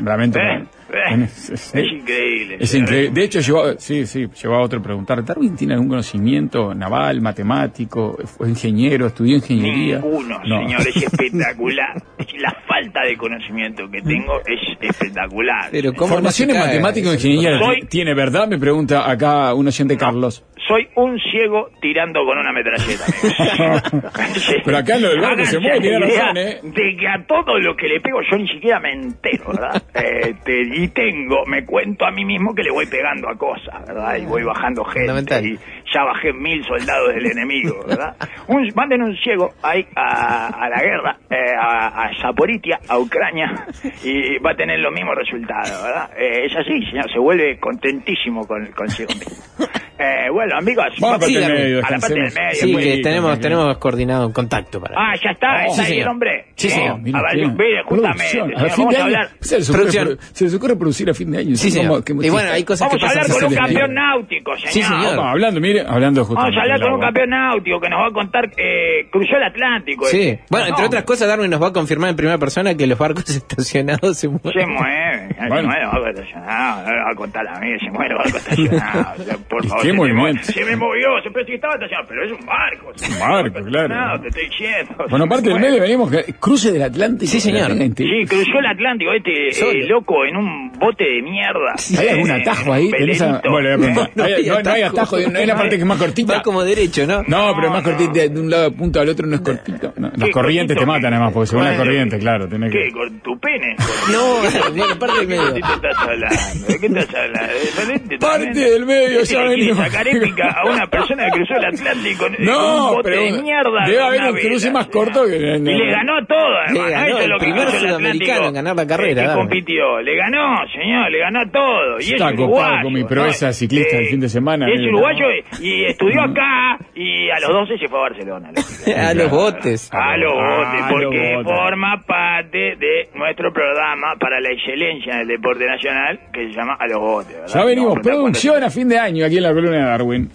Speaker 1: Lamento.
Speaker 2: ¿Eh? [LAUGHS]
Speaker 1: Es, es-
Speaker 2: Es increíble.
Speaker 1: es increíble. De hecho, llevó, sí, sí, llevó a otro a preguntar, ¿Darwin tiene algún conocimiento naval, matemático, fue ingeniero, estudió ingeniería?
Speaker 2: Ninguno,
Speaker 1: No.
Speaker 2: señor, es [LAUGHS] espectacular. Es La falta de conocimiento que tengo es espectacular.
Speaker 3: Pero ¿cómo
Speaker 1: Formación
Speaker 3: no
Speaker 1: en matemático e ingeniería
Speaker 2: Soy-
Speaker 1: tiene, ¿verdad? Me pregunta acá un oyente Carlos.
Speaker 2: Soy un ciego tirando con una metralleta. [LAUGHS]
Speaker 1: Pero acá lo del barco se mueve, tiene razón, ¿eh?
Speaker 2: De que a todo lo que le pego yo ni siquiera me entero, ¿verdad? [LAUGHS] Este, y tengo, me cuento a mí mismo que le voy pegando a cosas, ¿verdad? Y voy bajando gente. Y ya bajé mil soldados del enemigo, ¿verdad? Un, manden un ciego ahí a, a la guerra, eh, a, a Zaporitia, a Ucrania, y va a tener los mismos resultados, ¿verdad? Eh, es así, señor, se vuelve contentísimo con, consigo mismo. [LAUGHS] Eh, bueno, amigos,
Speaker 1: Vamos a la
Speaker 3: Sí,
Speaker 1: parte del
Speaker 3: Darwin.
Speaker 1: medio,
Speaker 2: a la parte del medio,
Speaker 3: Sí,
Speaker 2: pues.
Speaker 3: que tenemos, tenemos coordinado un contacto para.
Speaker 2: Ah, ya está,
Speaker 1: Oh,
Speaker 2: está
Speaker 1: sí,
Speaker 2: ahí el hombre.
Speaker 3: Sí, señor.
Speaker 2: Oh,
Speaker 1: Mira,
Speaker 2: a ver, mire, justamente,
Speaker 1: A fin
Speaker 2: vamos
Speaker 1: de
Speaker 2: a
Speaker 1: año,
Speaker 2: hablar.
Speaker 1: se les ocurre,
Speaker 3: Producción.
Speaker 1: produ- se les ocurre producir a fin de año.
Speaker 3: Sí, señor.
Speaker 1: Vamos, qué
Speaker 3: Y bueno, hay cosas
Speaker 2: Vamos
Speaker 3: que
Speaker 2: a hablar con un campeón náutico, señor.
Speaker 3: Sí, señor.
Speaker 1: Vamos, hablando, mire, hablando
Speaker 2: Vamos a
Speaker 1: justamente
Speaker 2: hablar con un campeón náutico que nos va a contar, eh, cruzó el Atlántico.
Speaker 3: Sí.
Speaker 2: este.
Speaker 3: Bueno, entre
Speaker 2: No,
Speaker 3: otras cosas, Darwin nos va a confirmar en primera persona que los barcos [LAUGHS] estacionados se mueven.
Speaker 2: Se mueve, se
Speaker 1: Bueno.
Speaker 2: mueve, va a estacionado, no le va a contar a mí, se mueve, va a estacionado. O [LAUGHS] sea, Por favor,
Speaker 1: ¿Qué
Speaker 2: se me
Speaker 1: movimiento?
Speaker 2: Se me movió, se pensó que estaba estacionado, pero es un barco. es
Speaker 1: Un barco, claro.
Speaker 2: estacionado, Te estoy diciendo.
Speaker 1: Bueno,
Speaker 2: se
Speaker 1: parte del medio venimos, que cruce del Atlántico.
Speaker 3: Sí, señor.
Speaker 1: entera.
Speaker 2: Sí, cruzó el Atlántico, este eh, loco en un bote de mierda.
Speaker 1: ¿Hay algún
Speaker 2: Eh,
Speaker 1: atajo ahí? ¿Tenés a-
Speaker 2: Belenito.
Speaker 1: Bueno, le voy a preguntar.
Speaker 3: No,
Speaker 1: ¿Hay-
Speaker 3: hay
Speaker 1: no, no hay
Speaker 3: atajo.
Speaker 1: no hay la parte que es más cortita.
Speaker 3: Va como derecho, ¿no?
Speaker 1: No, pero es más
Speaker 2: No,
Speaker 1: cortita de, de un lado de punto al otro no es cortito. No, las
Speaker 2: ¿Qué,
Speaker 1: corrientes te matan además, porque según la corriente, claro, tenés
Speaker 2: ¿Qué?
Speaker 1: que...
Speaker 2: ¿Con tu pene? [LAUGHS]
Speaker 3: No, aparte del medio.
Speaker 2: ¿De qué estás hablando? ¿De qué estás hablando? ¿De [LAUGHS] Valente
Speaker 1: Parte del medio,
Speaker 2: Este
Speaker 1: ya [LAUGHS] venimos.
Speaker 2: Sacar épica a una persona que cruzó el Atlántico
Speaker 1: No,
Speaker 2: un bote
Speaker 1: pero
Speaker 2: de mierda.
Speaker 1: debe
Speaker 2: de
Speaker 1: haber un cruce más corto que-
Speaker 2: Y le ganó a todo, además.
Speaker 3: Le
Speaker 2: ¿no?
Speaker 3: ganó
Speaker 2: es
Speaker 3: el
Speaker 2: lo que
Speaker 3: primer
Speaker 2: el
Speaker 3: sudamericano
Speaker 2: Atlántico,
Speaker 3: en ganar la
Speaker 2: eh,
Speaker 3: carrera,
Speaker 2: que compitió. Le ganó, señor, le ganó a todo. Y es
Speaker 1: Está copado
Speaker 2: uruguayo.
Speaker 1: con mi
Speaker 2: ¿no?
Speaker 1: proeza ciclista del fin de semana,
Speaker 2: Es
Speaker 1: mira.
Speaker 2: uruguayo y, estudió acá y a los 12 se fue a Barcelona. [LAUGHS]
Speaker 3: A los botes.
Speaker 2: A los botes,
Speaker 1: Ah,
Speaker 2: porque
Speaker 1: botes.
Speaker 2: forma parte de nuestro programa para la excelencia en el deporte nacional que se llama A los botes.
Speaker 1: Ya venimos,
Speaker 2: No,
Speaker 1: producción a fin de año aquí en la Darwin.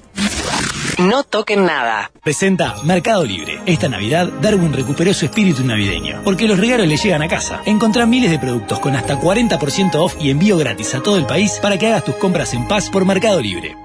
Speaker 4: No toquen nada.
Speaker 5: Presenta Mercado Libre. Esta Navidad, Darwin recuperó su espíritu navideño, porque los regalos le llegan a casa. Encontrá miles de productos con hasta 40% off y envío gratis a todo el país para que hagas tus compras en paz por Mercado Libre.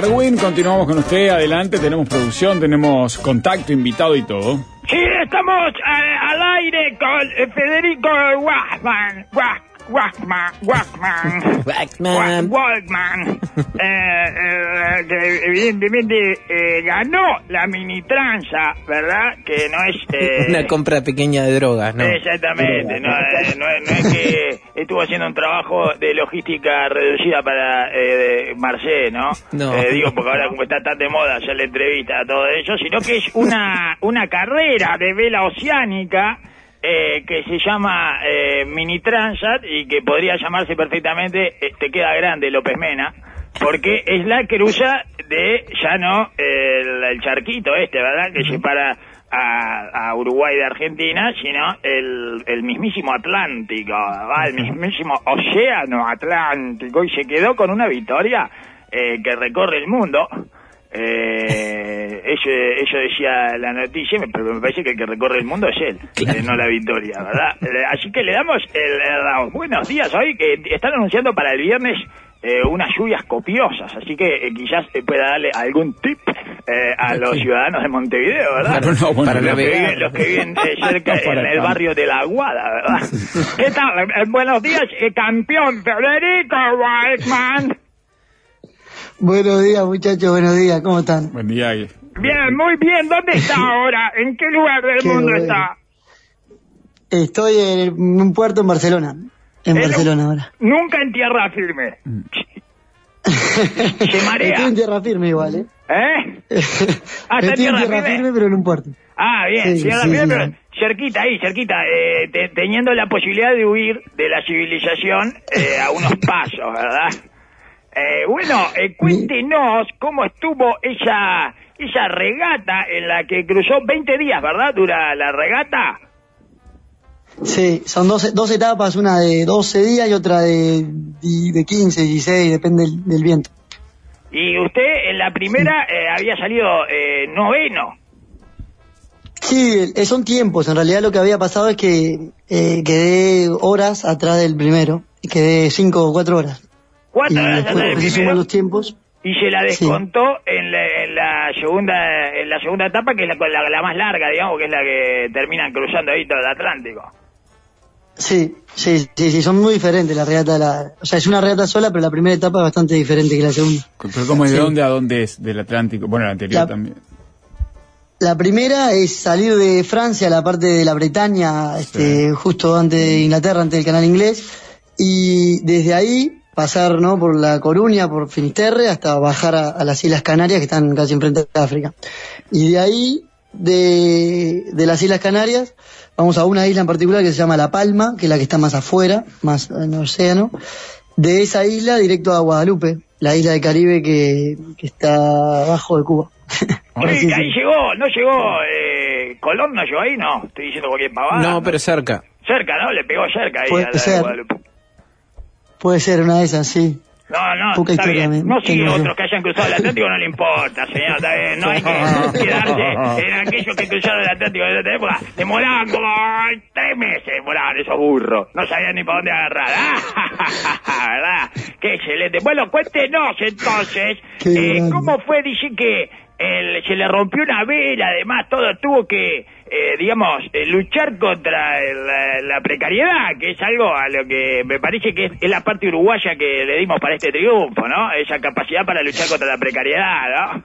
Speaker 1: Darwin, continuamos con usted, adelante, tenemos producción, tenemos contacto, invitado y todo.
Speaker 2: Sí, estamos eh, al aire con eh, Federico Wachman. Wach- Wachman. Wachman. [LAUGHS]
Speaker 3: Waxman.
Speaker 2: Wa- Walkman, [LAUGHS] eh, eh, que evidentemente eh, ganó la mini tranza, ¿verdad? Que no es... [LAUGHS] eh,
Speaker 3: Una compra pequeña de drogas, ¿no?
Speaker 2: Exactamente, no, eh, no es- no es que estuvo haciendo un trabajo de logística reducida para eh, Marcé, ¿no?
Speaker 3: No.
Speaker 2: Digo, porque ahora como está tan de moda hacer la entrevista a todo eso, sino que es una, una carrera de vela oceánica eh, que se llama eh, Mini Transat y que podría llamarse perfectamente eh, Te queda grande López Mena, porque es la cruza de, ya no el, el charquito este, ¿verdad? Que separa a, a Uruguay de Argentina, sino el, el mismísimo Atlántico, ¿va? el mismísimo Océano Atlántico, y se quedó con una victoria eh, que recorre el mundo. Eh, eso, eso decía la noticia, pero me parece que el que recorre el mundo es él, eh, no la victoria, ¿verdad? [LAUGHS] Eh, así que le damos el, el- buenos días hoy, que están anunciando para el viernes eh, unas lluvias copiosas, así que eh, quizás pueda darle algún tip eh, a los ciudadanos de Montevideo, ¿verdad?
Speaker 1: Para- no, bueno,
Speaker 3: para
Speaker 2: los, que viven, los que viven [LAUGHS] cerca
Speaker 1: No
Speaker 2: en el barrio de La Aguada, ¿verdad? [LAUGHS] ¿Qué tal? Buenos días, campeón Federico Weissman.
Speaker 6: Buenos días, muchachos, buenos días, ¿cómo están?
Speaker 1: Buen día. Guille.
Speaker 2: Bien, muy bien. ¿Dónde está [LAUGHS] ahora? ¿En qué lugar del
Speaker 6: Qué
Speaker 2: mundo
Speaker 6: bueno.
Speaker 2: está?
Speaker 6: Estoy en un puerto en Barcelona. En Barcelona ahora.
Speaker 2: Nunca en tierra firme. [LAUGHS] Se marea.
Speaker 6: Estoy en tierra firme igual, ¿eh?
Speaker 2: ¿Eh? [LAUGHS] Ah, está en
Speaker 6: Estoy en
Speaker 2: tierra
Speaker 6: tierra
Speaker 2: firme.
Speaker 6: firme, pero en un puerto.
Speaker 2: Ah, bien,
Speaker 6: Sí,
Speaker 2: tierra
Speaker 6: sí,
Speaker 2: firme,
Speaker 6: sí.
Speaker 2: pero cerquita ahí, cerquita, eh, te- teniendo la posibilidad de huir de la civilización eh, a unos pasos, ¿verdad? Eh, bueno, eh, cuéntenos cómo estuvo esa esa regata en la que cruzó 20 días, ¿verdad? Dura la regata.
Speaker 6: Sí, son dos, dos etapas, una de 12 días y otra de, de 15, 16, depende del, del viento.
Speaker 2: Y usted en la primera eh, había salido eh, noveno.
Speaker 6: Sí, son tiempos. En realidad lo que había pasado es que eh, quedé horas atrás del primero. Y quedé 5 o 4 horas.
Speaker 2: Cuatro horas
Speaker 6: después
Speaker 2: del
Speaker 6: a
Speaker 2: primero.
Speaker 6: los tiempos.
Speaker 2: y se la
Speaker 6: Sí.
Speaker 2: descontó en, la, en la segunda en la segunda etapa que es la, la, la más larga digamos que es la que terminan cruzando ahí todo el Atlántico
Speaker 6: Sí, sí, sí, sí, son muy diferentes la regata. de La, o sea, es una regata sola, pero la primera etapa es bastante diferente que la segunda.
Speaker 1: Pero ¿cómo es de
Speaker 6: Sí.
Speaker 1: dónde a dónde es? Del Atlántico. Bueno, el anterior
Speaker 6: La-
Speaker 1: también.
Speaker 6: La primera es salir de Francia, la parte de la Bretaña, este, justo antes de Inglaterra, antes del canal inglés, y desde ahí pasar ¿no? por La Coruña, por Finisterre, hasta bajar a, a las Islas Canarias, que están casi enfrente de África. Y de ahí, de, de las Islas Canarias, vamos a una isla en particular que se llama La Palma, que es la que está más afuera, más en el océano. De esa isla directo a Guadalupe, la isla del Caribe que, que está abajo de Cuba. [LAUGHS]
Speaker 2: Sí, ahí llegó no llegó eh, Colón no llegó ahí no estoy diciendo cualquier pavada
Speaker 3: No, pero cerca.
Speaker 2: cerca no le pegó cerca ahí
Speaker 6: Puede
Speaker 2: a la de. Guadalupe
Speaker 6: Puede ser una de esas, sí.
Speaker 2: no, no,
Speaker 6: Poca
Speaker 2: está
Speaker 6: historia
Speaker 2: bien. No
Speaker 6: yo.
Speaker 2: otros que hayan cruzado el Atlántico, no le importa, señor, está bien. No hay que [LAUGHS] quedarse en aquellos que cruzaron el Atlántico en esta época. Demoraban como tres meses, demoraban esos burros. No sabían ni para dónde agarrar. Ah, [LAUGHS] ¿Verdad? Qué excelente. Bueno, cuéntenos entonces, eh. ¿cómo fue? Dice que el- se le rompió una vela, además, todo tuvo que, eh, digamos, eh, luchar contra la, la precariedad, que es algo a lo que me parece que es, es la parte uruguaya que le dimos para este triunfo, ¿no? Esa capacidad para luchar contra la precariedad, ¿no?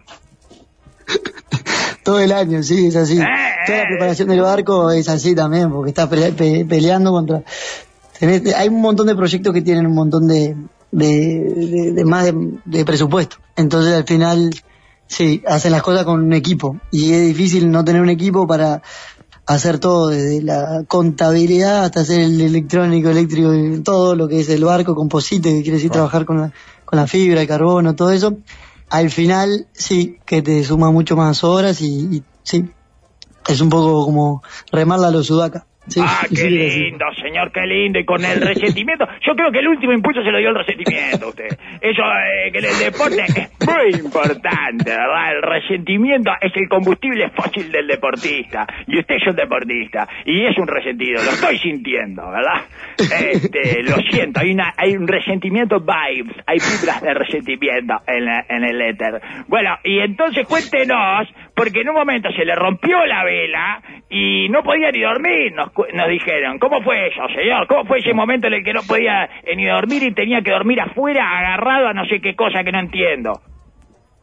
Speaker 2: [LAUGHS]
Speaker 6: Todo el año, sí, es así.
Speaker 2: Eh,
Speaker 6: Toda la
Speaker 2: eh.
Speaker 6: preparación del barco es así también, porque pe- peleando contra... tenés- hay un montón de proyectos que tienen un montón de, de, de- de más de presupuesto. Entonces al final, sí, hacen las cosas con un equipo. Y es difícil no tener un equipo para hacer todo, desde la contabilidad hasta hacer el electrónico, eléctrico, todo lo que es el barco, composite, que quiere decir trabajar con la, con la fibra, el carbono, todo eso. Al final, sí, que te suma mucho más horas y, y sí, es un poco como remarla a los sudaca. Sí,
Speaker 2: ah, qué lindo, señor, qué lindo. Y con el resentimiento, yo creo que el último impulso se lo dio el resentimiento a usted. Eso, eh, que en el deporte es muy importante, ¿verdad? El resentimiento es el combustible fósil del deportista. Y usted es un deportista. Y es un resentido, lo estoy sintiendo, ¿verdad? Este, lo siento, hay, una, hay un resentimiento vibes, hay fibras de resentimiento en, la- en el éter. Bueno, y entonces cuéntenos, porque en un momento se le rompió la vela y no podía ni dormir, nos, nos dijeron. ¿Cómo fue eso, señor? ¿Cómo fue ese momento en el que no podía eh, ni dormir y tenía que dormir afuera agarrado a no sé qué cosa que no entiendo?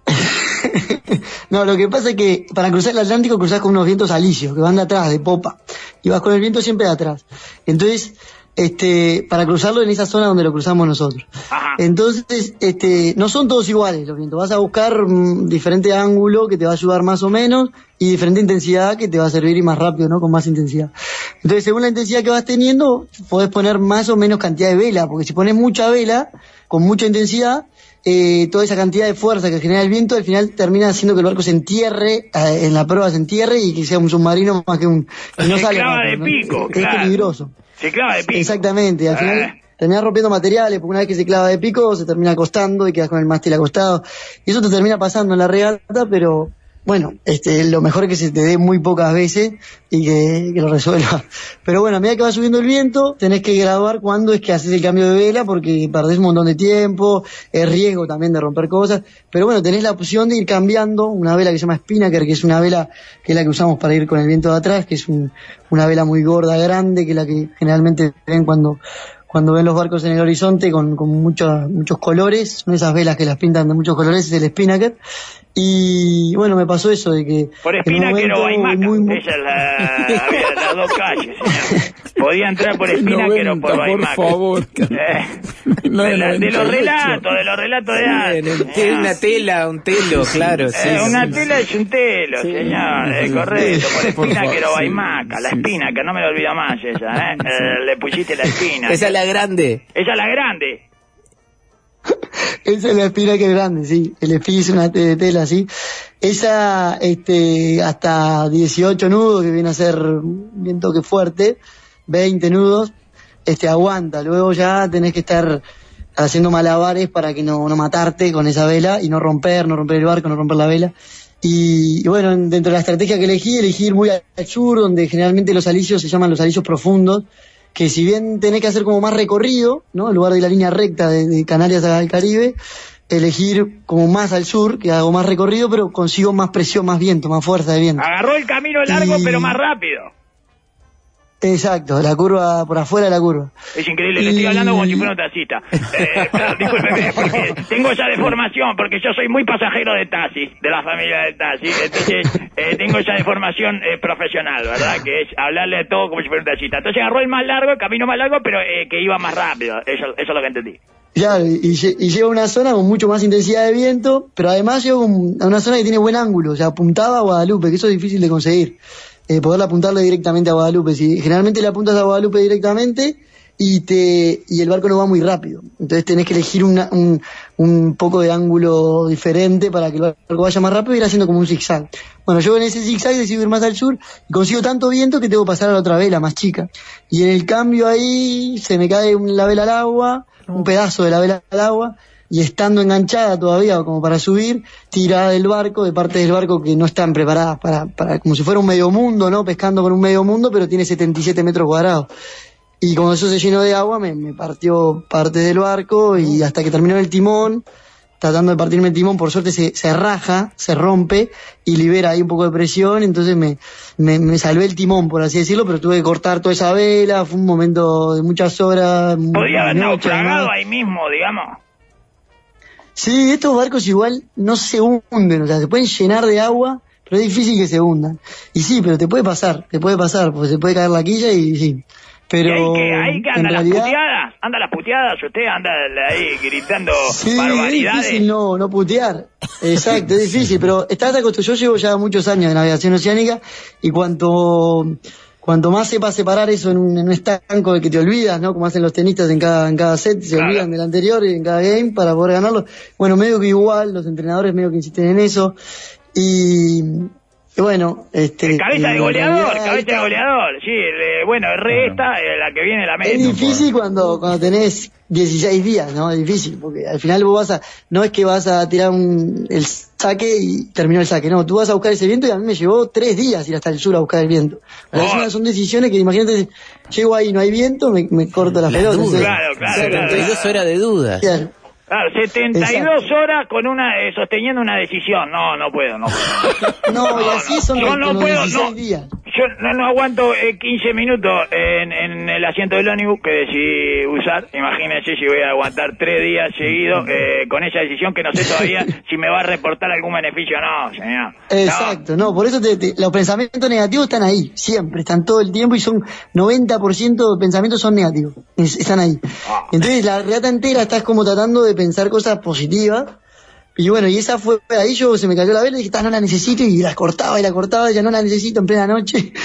Speaker 2: [LAUGHS]
Speaker 6: No, lo que pasa es que para cruzar el Atlántico cruzás con unos vientos alisios que van de atrás, de popa. Y vas con el viento siempre de atrás. Entonces, este, para cruzarlo en esa zona donde lo cruzamos nosotros.
Speaker 2: Ajá.
Speaker 6: Entonces, este, no son todos iguales los vientos. Vas a buscar mm, diferente ángulo que te va a ayudar más o menos y diferente intensidad que te va a servir y más rápido, ¿no? Con más intensidad. Entonces, según la intensidad que vas teniendo, podés poner más o menos cantidad de vela, porque si pones mucha vela, con mucha intensidad, eh, toda esa cantidad de fuerza que genera el viento, al final termina haciendo que el barco se entierre, eh, en la prueba se entierre y que sea un submarino más que un... que no rápido,
Speaker 2: de
Speaker 6: ¿no?
Speaker 2: pico,
Speaker 6: Es
Speaker 2: claro.
Speaker 6: peligroso.
Speaker 2: Se clava de pico.
Speaker 6: Exactamente, al final terminas rompiendo materiales, porque una vez que se clava de pico se termina acostando y quedas con el mástil acostado. Y eso te termina pasando en la regata, pero bueno, este, lo mejor es que se te dé muy pocas veces y que, lo resuelva. [LAUGHS] Pero bueno, a medida que va subiendo el viento, tenés que graduar cuándo es que haces el cambio de vela, porque perdés un montón de tiempo, es riesgo también de romper cosas. Pero bueno, tenés la opción de ir cambiando una vela que se llama Spinnaker, que es una vela que es la que usamos para ir con el viento de atrás, que es un- una vela muy gorda, grande, que es la que generalmente ven cuando cuando ven los barcos en el horizonte con, con muchos muchos colores, son esas velas que las pintan de muchos colores, es el Spinnaker. Y bueno, me pasó eso de que...
Speaker 2: Por Espinaquero o Baimaca.
Speaker 6: muy, muy-
Speaker 2: Esa es la, había las dos calles, señor. [LAUGHS] Podía entrar por Espinaquero o
Speaker 1: 90,
Speaker 2: por
Speaker 1: por
Speaker 2: Baimaca.
Speaker 1: favor.
Speaker 2: Eh, [LAUGHS]
Speaker 1: No,
Speaker 2: de, la- de los
Speaker 1: 98.
Speaker 2: relatos, de los relatos de antes.
Speaker 3: Tiene una tela, un telo, claro. sí,
Speaker 2: Eh, una
Speaker 3: sí.
Speaker 2: tela es un telo, señor, eh, correcto, por
Speaker 1: Por
Speaker 2: espina
Speaker 1: favor,
Speaker 2: que lo
Speaker 1: sí,
Speaker 2: Baimaca, la
Speaker 1: sí.
Speaker 2: espina, que no me lo olvido más esa, ¿eh? Eh, le pusiste la espina.
Speaker 3: Esa es la grande.
Speaker 2: Esa es la grande. [LAUGHS]
Speaker 6: Esa es la Spinnaker grande, sí. El Spin es una tela, sí. Esa, este, hasta 18 nudos, que viene a ser bien toque fuerte, 20 nudos, este, aguanta. Luego ya tenés que estar haciendo malabares para que no, no matarte con esa vela y no romper, no romper el barco, no romper la vela. Y, y bueno, dentro de la estrategia que elegí, elegí ir muy al sur, donde generalmente los alicios se llaman los alicios profundos, que si bien tenés que hacer como más recorrido, ¿no? En lugar de la línea recta de, de Canarias al Caribe, elegir como más al sur, que hago más recorrido, pero consigo más presión, más viento, más fuerza de viento.
Speaker 2: Agarró el camino largo,
Speaker 6: Y-
Speaker 2: pero más rápido.
Speaker 6: Exacto, la curva, por afuera de la curva.
Speaker 2: Es increíble, le estoy hablando como si fuera un taxista. [LAUGHS] Eh, pero discúlpeme, porque tengo esa deformación, porque yo soy muy pasajero de taxis, de la familia de taxis, entonces eh, tengo esa deformación eh, profesional, ¿verdad? Que es hablarle a todo como si fuera un taxista. Entonces agarró el más largo, el camino más largo, pero eh, que iba más rápido, eso, eso es lo que entendí.
Speaker 6: Claro, y, y lle- y llego a una zona con mucho más intensidad de viento, pero además llego a una zona que tiene buen ángulo, o sea, apuntaba a Guadalupe, que eso es difícil de conseguir. Eh, poder apuntarle directamente a Guadalupe. Si generalmente le apuntas a Guadalupe directamente y te y el barco no va muy rápido. Entonces tenés que elegir una- un, un poco de ángulo diferente para que el barco vaya más rápido y ir haciendo como un zigzag. Bueno, yo en ese zigzag decido ir más al sur y consigo tanto viento que tengo que pasar a la otra vela más chica. Y en el cambio ahí se me cae un- la vela al agua, un pedazo de la vela al agua, y estando enganchada todavía como para subir, tirada del barco, de partes del barco que no están preparadas para, para como si fuera un medio mundo, ¿no? Pescando con un medio mundo, pero tiene 77 metros cuadrados. Y como eso se llenó de agua, me, me partió parte del barco y hasta que terminó el timón, tratando de partirme el timón, por suerte se, se raja, se rompe y libera ahí un poco de presión, entonces me, me, me salvé el timón, por así decirlo, pero tuve que cortar toda esa vela, fue un momento de muchas horas.
Speaker 2: Podría haber naufragado ahí mismo, digamos.
Speaker 6: Sí, estos barcos igual no se hunden, o sea, se pueden llenar de agua, pero es difícil que se hundan. Y sí, pero te puede pasar, te puede pasar, porque se puede caer la quilla y sí. Pero
Speaker 2: ¿Y ahí que, ahí que
Speaker 6: en
Speaker 2: anda las puteadas? ¿Anda las puteadas? ¿Usted anda ahí gritando
Speaker 6: Sí, es difícil no, no putear. Exacto, es [LAUGHS] difícil, pero estás acostumbrado. Yo llevo ya muchos años de navegación oceánica y cuanto cuanto más sepas separar eso en un, en un estanco de que te olvidas, ¿no? Como hacen los tenistas en cada, en cada set, se
Speaker 2: Claro.
Speaker 6: olvidan del anterior y en cada game para poder ganarlo. Bueno, medio que igual, los entrenadores medio que insisten en eso. Y, y bueno, este.
Speaker 2: Cabeza de goleador, cabeza de goleador. Sí, el, bueno, el re esta, eh, la que viene la meta.
Speaker 6: es difícil cuando, cuando tenés 16 días, ¿no? Es difícil, porque al final vos vas a, no es que vas a tirar un, el saque y terminó el saque, no, tú vas a buscar ese viento y a mí me llevó tres días ir hasta el sur a buscar el viento. O sea, es
Speaker 2: Oh.
Speaker 6: una- son decisiones que imagínate, llego ahí, no hay viento, me, me corto la pelota.
Speaker 3: dudas.
Speaker 6: entonces-
Speaker 2: Claro, claro, claro.
Speaker 3: 72 horas de dudas.
Speaker 6: Claro.
Speaker 2: Claro, 72
Speaker 6: Exacto.
Speaker 2: horas con una eh, sosteniendo una decisión. No, no puedo, no puedo. [LAUGHS]
Speaker 6: No, y así son
Speaker 2: yo no puedo,
Speaker 6: 16
Speaker 2: no.
Speaker 6: días.
Speaker 2: Yo no, no aguanto eh, 15 minutos en, en el asiento del ónibus que decidí usar. Imagínense si voy a aguantar tres días seguidos eh, con esa decisión que no sé todavía [LAUGHS] si me va a reportar algún beneficio o no, señor. No.
Speaker 6: Exacto, no, por eso te- te- los pensamientos negativos están ahí, siempre, están todo el tiempo y son 90% de pensamientos son negativos, es- están ahí.
Speaker 2: Ah.
Speaker 6: Entonces la regata entera estás como tratando de pensar cosas positivas y bueno, y esa fue ahí yo se me cayó la vela y dije, "Ta, no la necesito y la cortaba y la cortaba, ya no la necesito en plena noche. [LAUGHS]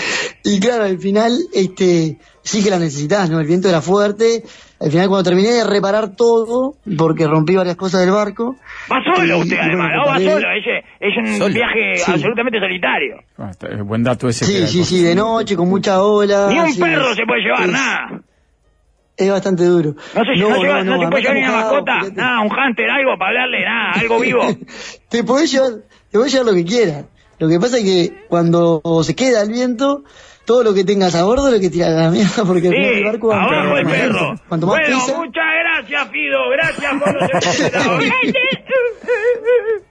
Speaker 6: Y claro, al final, este, sí que la necesitas, ¿no? El viento era fuerte. Al final cuando terminé de reparar todo, porque rompí varias cosas del barco.
Speaker 2: Va solo
Speaker 6: y-
Speaker 2: usted
Speaker 6: y
Speaker 2: además, ¿no? Va solo. Es un
Speaker 3: Solo.
Speaker 2: viaje
Speaker 6: Sí.
Speaker 2: absolutamente solitario.
Speaker 1: Ah, está- es buen dato ese.
Speaker 6: Sí, sí, sí, de noche, con mucha ola.
Speaker 2: Ni un
Speaker 6: sí,
Speaker 2: perro
Speaker 6: es-
Speaker 2: se puede llevar,
Speaker 6: es-
Speaker 2: nada.
Speaker 6: Es bastante duro.
Speaker 2: No sé si no, lleva- no se puede llevar ni una mascota, nada, un hunter, algo para hablarle, nada, algo vivo. [LAUGHS]
Speaker 6: te podés llevar, te podés llevar lo que quieras. Lo que pasa es que cuando se queda el viento, todo lo que tengas a bordo lo que tiras a la mierda, porque
Speaker 2: Sí,
Speaker 6: el barco va
Speaker 2: abajo el
Speaker 6: más
Speaker 2: perro.
Speaker 6: Cuanto más
Speaker 2: Bueno,
Speaker 6: pesa,
Speaker 2: muchas gracias, Fido. Gracias por los. [LAUGHS]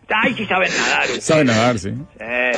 Speaker 2: Ay, sí saben nadar. ustedes.
Speaker 1: Sabe nadar, sí.
Speaker 2: Eh,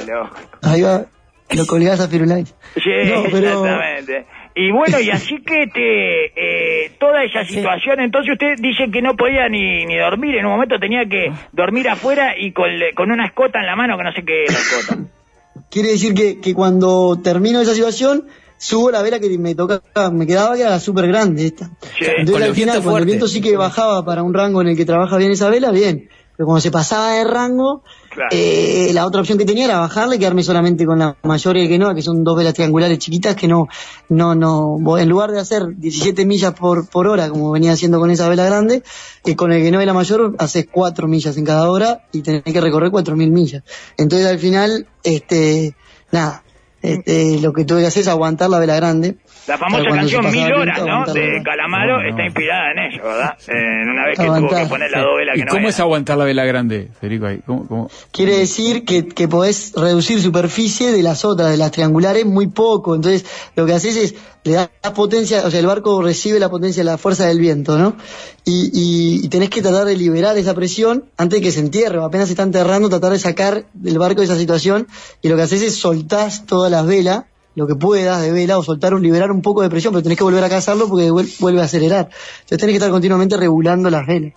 Speaker 6: ahí va, lo colgás a Firulais.
Speaker 2: Sí,
Speaker 6: No, pero-
Speaker 2: exactamente. Y bueno, y [LAUGHS] así que te, eh, toda esa situación, entonces usted dice que no podía ni, ni dormir, en un momento tenía que dormir afuera y con, con una escota en la mano, que no sé qué es la escota. [COUGHS]
Speaker 6: Quiere decir que, que cuando termino esa situación, subo la vela que me tocaba, me quedaba que era súper grande esta.
Speaker 2: Sí,
Speaker 6: Entonces al final, cuando el viento sí que bajaba para un rango en el que trabaja bien esa vela, bien. Pero cuando se pasaba de rango, Eh, la otra opción que tenía era bajarle y quedarme solamente con la mayor y el que no, que son dos velas triangulares chiquitas que no, no, no, en lugar de hacer 17 millas por, por hora, como venía haciendo con esa vela grande, eh, con el que no y la mayor haces 4 millas en cada hora y tenés que recorrer 4.000 millas. Entonces al final, este, nada, este, lo que tuve que hacer es aguantar la vela grande.
Speaker 2: La famosa canción Mil Horas, ¿no? De. Calamaro
Speaker 1: No, no.
Speaker 2: está inspirada en ello, ¿verdad? En una vez que tuvo que poner la
Speaker 6: sí.
Speaker 2: dos velas
Speaker 1: ¿Y
Speaker 2: que no
Speaker 1: cómo
Speaker 2: era.
Speaker 1: es aguantar la vela grande, Federico? Ahí? ¿Cómo, cómo?
Speaker 6: Quiere decir que, que podés reducir superficie de las otras, de las triangulares, muy poco. Entonces, lo que haces es, le das potencia, o sea, el barco recibe la potencia, la fuerza del viento, ¿no? Y, y, y tenés que tratar de liberar esa presión antes de que se entierre, o apenas se está enterrando, tratar de sacar del barco esa situación. Y lo que haces es soltás todas las velas, lo que puedas de vela, o soltar, un- liberar un poco de presión, pero tenés que volver a cazarlo porque vuel- vuelve a acelerar. Entonces tenés que estar continuamente regulando las velas.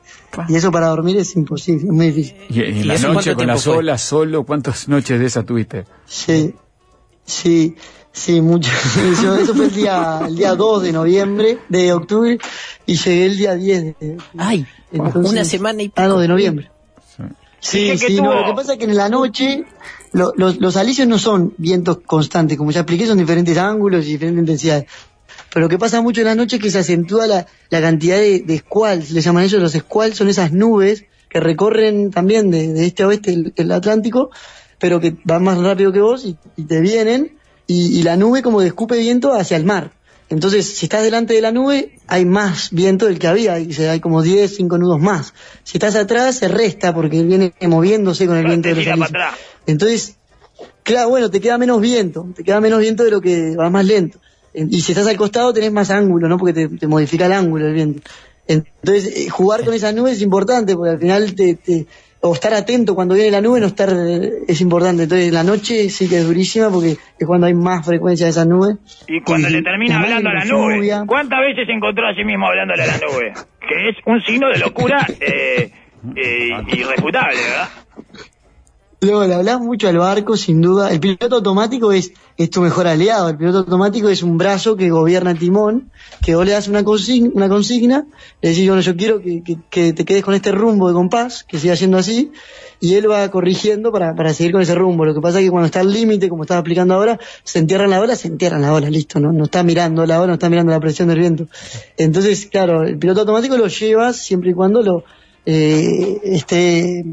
Speaker 6: Y eso para dormir es imposible, es muy difícil.
Speaker 1: Y, en
Speaker 3: ¿Y
Speaker 1: la noche con las olas solo, ¿cuántas noches de esas tuviste?
Speaker 6: Sí, sí, sí, mucho. [LAUGHS] Yo- eso fue el día, el día 2 de noviembre, de octubre, y llegué el día 10 de...
Speaker 3: Ay,
Speaker 6: Entonces-
Speaker 3: una semana y
Speaker 6: Ah, no, de noviembre.
Speaker 1: Sí.
Speaker 6: Sí, sí, no, lo que pasa es que en la noche lo- los, los alisios no son vientos constantes, como ya expliqué, son diferentes ángulos y diferentes intensidades. Pero lo que pasa mucho en la noche es que se acentúa la, cantidad de, de squalls, le llaman ellos los squalls, son esas nubes que recorren también de, este a oeste el, Atlántico, pero que van más rápido que vos y, te vienen, y, la nube como que escupe viento hacia el mar. Entonces, si estás delante de la nube, hay más viento del que había, y se- hay como 10, 5 nudos más. Si estás atrás, se resta porque viene moviéndose con el viento de los
Speaker 2: atrás.
Speaker 6: Entonces, claro, bueno, te queda menos viento, te queda menos viento de lo que vas más lento. En- Y si estás al costado tenés más ángulo, ¿no? Porque te, te modifica el ángulo el viento. Entonces, eh, jugar con esas nubes es importante, porque al final te, te- o estar atento cuando viene la nube, no estar, eh, es importante. Entonces, la noche sí que es durísima porque es cuando hay más frecuencia de esas nubes.
Speaker 2: Y cuando
Speaker 6: Y-
Speaker 2: le termina hablando a la nube,
Speaker 6: lluvia.
Speaker 2: ¿cuántas veces se encontró a sí mismo hablándole a la nube? [LAUGHS] Que es un signo de locura eh, [LAUGHS] eh, irrefutable, ¿verdad?
Speaker 6: Luego le hablas mucho al barco, sin duda. El piloto automático es, es tu mejor aliado. El piloto automático es un brazo que gobierna el timón, que vos le das una consigna, una consigna le decís, bueno, yo quiero que, te quedes con este rumbo de compás, que siga siendo así, y él va corrigiendo para, seguir con ese rumbo. Lo que pasa es que cuando está al límite, como estaba explicando ahora, se entierra en la ola, se entierra en la ola, listo, ¿no? No está mirando la ola, no está mirando la presión del viento. Entonces, claro, el piloto automático lo llevas siempre y cuando lo eh, esté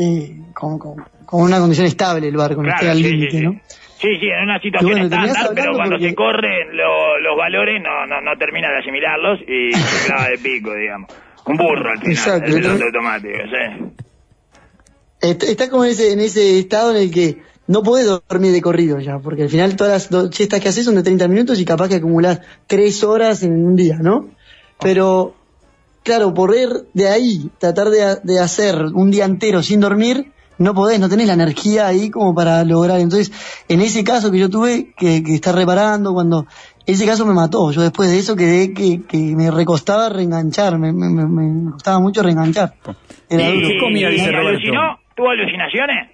Speaker 6: eh, con, con, con, una condición estable el barco, no esté al límite,
Speaker 2: sí,
Speaker 6: ¿no?
Speaker 2: sí. Sí, en una situación
Speaker 6: bueno,
Speaker 2: estándar, pero cuando
Speaker 6: porque-
Speaker 2: se corren lo- los valores no, no, no termina de asimilarlos y [LAUGHS] se clava de pico, digamos. Un burro al final,
Speaker 6: Exacto,
Speaker 2: el piloto automático, ¿sí?
Speaker 6: Est- Está como en ese, en ese estado en el que no podés dormir de corrido ya, porque al final todas las siestas que haces son de 30 minutos y capaz que acumulás tres horas en un día, ¿no? Pero, claro, por ir de ahí, tratar de, de hacer un día entero sin dormir, no podés, no tenés la energía ahí como para lograr. Entonces, en ese caso que yo tuve que, que estar reparando, cuando ese caso me mató, yo después de eso quedé que, que me recostaba reenganchar, me, me, me- me costaba mucho reenganchar. Era
Speaker 2: ¿Y,
Speaker 6: duro.
Speaker 1: ¿Qué comía, dice Roberto?
Speaker 2: alucinó? ¿Tuvo alucinaciones?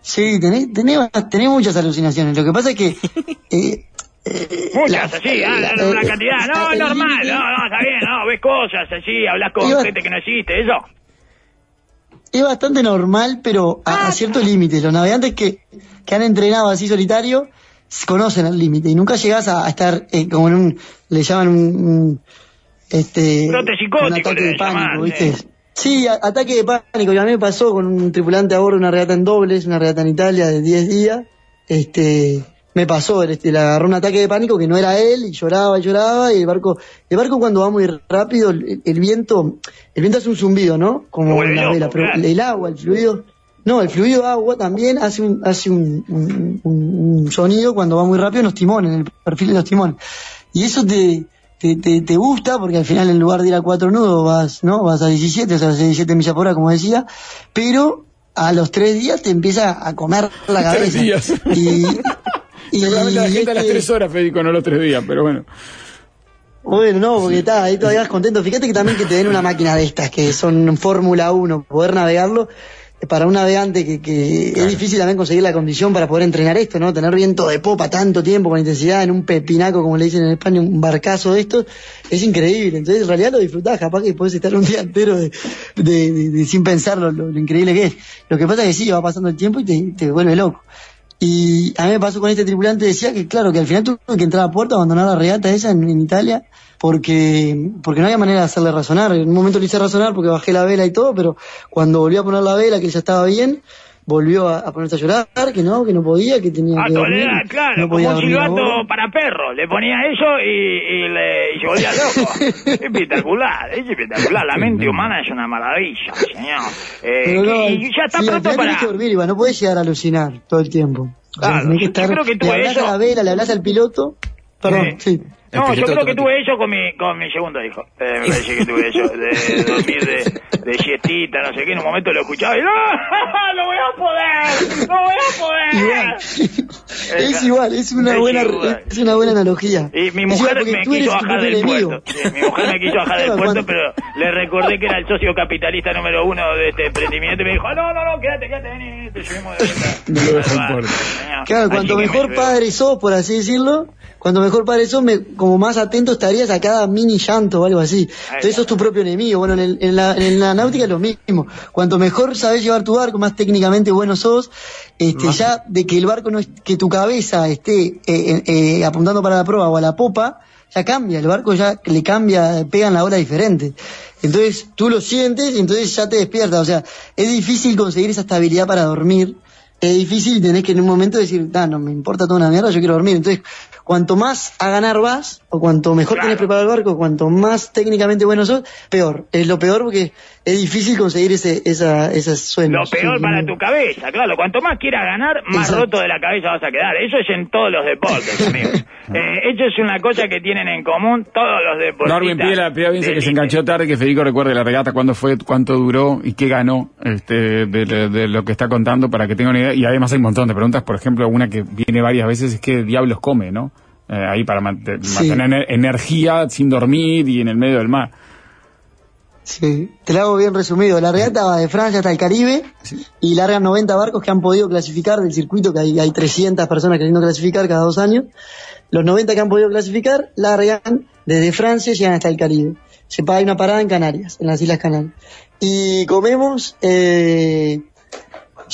Speaker 6: Sí, tenés, tenés, tenés muchas alucinaciones. Lo que pasa es que... [LAUGHS] eh,
Speaker 2: Muchas, así, ah, una
Speaker 6: eh,
Speaker 2: cantidad. No,
Speaker 6: el
Speaker 2: normal, no, no, está bien, no, ves cosas así, hablas con
Speaker 6: Iba-
Speaker 2: gente que no existe, eso.
Speaker 6: Es bastante normal, pero a, a cierto límite. Los navegantes que, que han entrenado así solitario conocen el límite y nunca llegás a, a estar eh, como en un... Le llaman un... un, este, un ataque de pánico, ¿viste?
Speaker 2: sí.
Speaker 6: Sí, a- ataque de pánico. Y a mí me pasó con un tripulante a bordo una regata en dobles, una regata en Italia de 10 días. Este, me pasó, este, le agarró un ataque de pánico que no era él y lloraba y lloraba y el barco, el barco cuando va muy rápido, el, el viento, el viento hace un zumbido, ¿no? Como en la vela, pero el agua, el fluido, no, el fluido agua también hace un, hace un, un- un- sonido cuando va muy rápido en los timones, en el perfil de los timones. Y eso te, te, te, te gusta porque al final en lugar de ir a cuatro nudos vas, ¿no? Vas a 17, o sea, 17 millas por hora, como decía, pero a los tres días te empieza a comer la [LAUGHS] cabeza.
Speaker 1: días.
Speaker 6: Y
Speaker 1: Seguramente la gente a las tres horas, Federico, no los tres días, pero bueno.
Speaker 6: Bueno, no, porque está, ahí todavía vas contento. Fíjate que también que te den una máquina de estas, que son Fórmula 1, poder navegarlo, para un navegante que, que es difícil también conseguir la condición para poder entrenar esto, ¿no? Tener viento de popa tanto tiempo con intensidad en un pepinaco, como le dicen en España, un barcazo de estos, es increíble. Entonces, en realidad lo disfrutás, capaz que podés estar un día entero de, de- de- de- sin pensar lo, lo- lo increíble que es. Lo que pasa es que sí, va pasando el tiempo y te, te vuelve loco. Y a mí me pasó con este tripulante, decía que claro, que al final tuve que entrar a puerto, abandonar la regata esa en, en Italia, porque, porque no había manera de hacerle razonar. En un momento le hice razonar porque bajé la vela y todo, pero cuando volvió a poner la vela, que ya estaba bien, volvió a, a ponerse a llorar, que no, que no podía, que tenía
Speaker 2: A
Speaker 6: que dormir.
Speaker 2: claro,
Speaker 6: no
Speaker 2: como
Speaker 6: podía
Speaker 2: un
Speaker 6: dormir a
Speaker 2: silbato para perros. Le ponía eso y, y, le, y se volvía loco. [LAUGHS] espectacular, es espectacular. La mente humana es una maravilla, señor. Eh,
Speaker 6: Pero no,
Speaker 2: y ya está
Speaker 6: sí,
Speaker 2: pronto para...
Speaker 6: tenés que dormir igual, no podés llegar a alucinar todo el tiempo. O sea,
Speaker 2: Claro,
Speaker 6: tenés que
Speaker 2: yo
Speaker 6: estar,
Speaker 2: creo que tú
Speaker 6: le hablas
Speaker 2: eso-
Speaker 6: a la vela, le hablas al piloto, perdón, sí.
Speaker 2: No, yo creo que tuve eso con mi, con mi segundo hijo. Eh, me parece que tuve eso, de dormir de, de siestita, no sé qué. En un momento lo escuchaba y ¡No! [LAUGHS] ¡No voy a poder! ¡No voy a poder!
Speaker 6: Igual. es igual, es una
Speaker 2: Es
Speaker 6: buena,
Speaker 2: igual.
Speaker 6: es una buena analogía.
Speaker 2: Y mi mujer me quiso bajar del puerto. Sí, mi mujer me quiso bajar del puerto, pero le recordé que era el socio capitalista número uno de este emprendimiento y me dijo, no, no, no, quédate, quédate, vení, te llevemos de vuelta.
Speaker 1: No lo.
Speaker 6: Claro, cuanto
Speaker 2: me
Speaker 6: mejor padre sos, por así decirlo, cuanto mejor padre sos, me- como más atento estarías a cada mini llanto o algo así. Entonces sos tu propio enemigo. Bueno, en, el- en la, en la náutica es lo mismo. Cuanto mejor sabes llevar tu barco, más técnicamente bueno sos, este, ya de que el barco no es, que tu cabeza esté eh, eh, apuntando para la proa o a la popa, ya cambia, el barco ya le cambia, pegan la ola diferente. Entonces tú lo sientes y entonces ya te despiertas. O sea, es difícil conseguir esa estabilidad para dormir. Es difícil tenés que en un momento decir, ah, no me importa toda una mierda, yo quiero dormir. Entonces, cuanto más a ganar vas, o cuanto mejor
Speaker 2: Claro.
Speaker 6: tenés preparado el barco, cuanto más técnicamente bueno sos, peor. Es lo peor porque es difícil conseguir ese, esa, esos sueños.
Speaker 2: Lo peor
Speaker 6: Sí,
Speaker 2: para
Speaker 6: no.
Speaker 2: tu cabeza, claro. Cuanto más quieras ganar, más
Speaker 6: Exacto.
Speaker 2: roto de la cabeza vas a quedar. Eso es en todos los deportes, [LAUGHS] amigos. Eh, eso es una cosa que tienen en común todos los deportistas.
Speaker 1: Darwin Piela, Piela dice que se enganchó tarde, que Federico recuerde la regata, cuándo fue, cuánto duró y qué ganó este, de, de- de lo que está contando para que tenga una idea. Y además hay un montón de preguntas, por ejemplo, una que viene varias veces es qué diablos come, ¿no? Eh, ahí para
Speaker 6: Sí.
Speaker 1: mantener energía sin dormir y en el medio del mar.
Speaker 6: Sí, te lo hago bien resumido. La regata va de Francia hasta el Caribe y largan 90 barcos que han podido clasificar del circuito, que hay, hay 300 personas queriendo clasificar cada dos años. Los 90 que han podido clasificar largan desde Francia y llegan hasta el Caribe. Se paga una parada en Canarias, en las Islas Canarias. Y comemos, eh,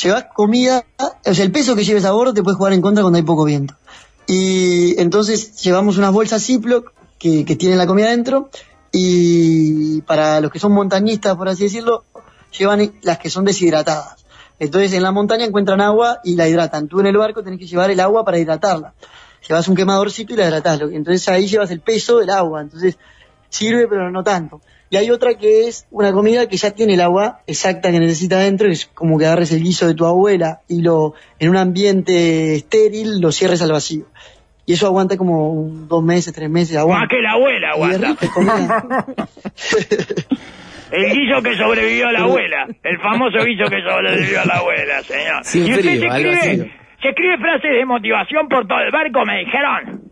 Speaker 6: llevas comida, o sea, el peso que lleves a bordo te puede jugar en contra cuando hay poco viento. Y entonces llevamos unas bolsas Ziploc que, que tienen la comida dentro y para los que son montañistas, por así decirlo, llevan las que son deshidratadas. Entonces en la montaña encuentran agua y la hidratan. Tú en el barco tenés que llevar el agua para hidratarla. Llevas un quemadorcito y la hidratás. Entonces ahí llevas el peso del agua. Entonces sirve pero no tanto. Y hay otra que es una comida que ya tiene el agua exacta que necesita dentro, es como que agarres el guiso de tu abuela y lo en un ambiente estéril lo cierres al vacío. Y eso aguanta como dos meses, tres meses. Aguanta.
Speaker 2: Más que la abuela aguanta. [LAUGHS] El guiso que sobrevivió a la abuela. El famoso guiso que sobrevivió a la abuela, señor.
Speaker 3: Sin
Speaker 2: y usted
Speaker 3: frío,
Speaker 2: se
Speaker 3: algo
Speaker 2: escribe,
Speaker 3: así.
Speaker 2: se escribe frases de motivación por todo el barco, me dijeron.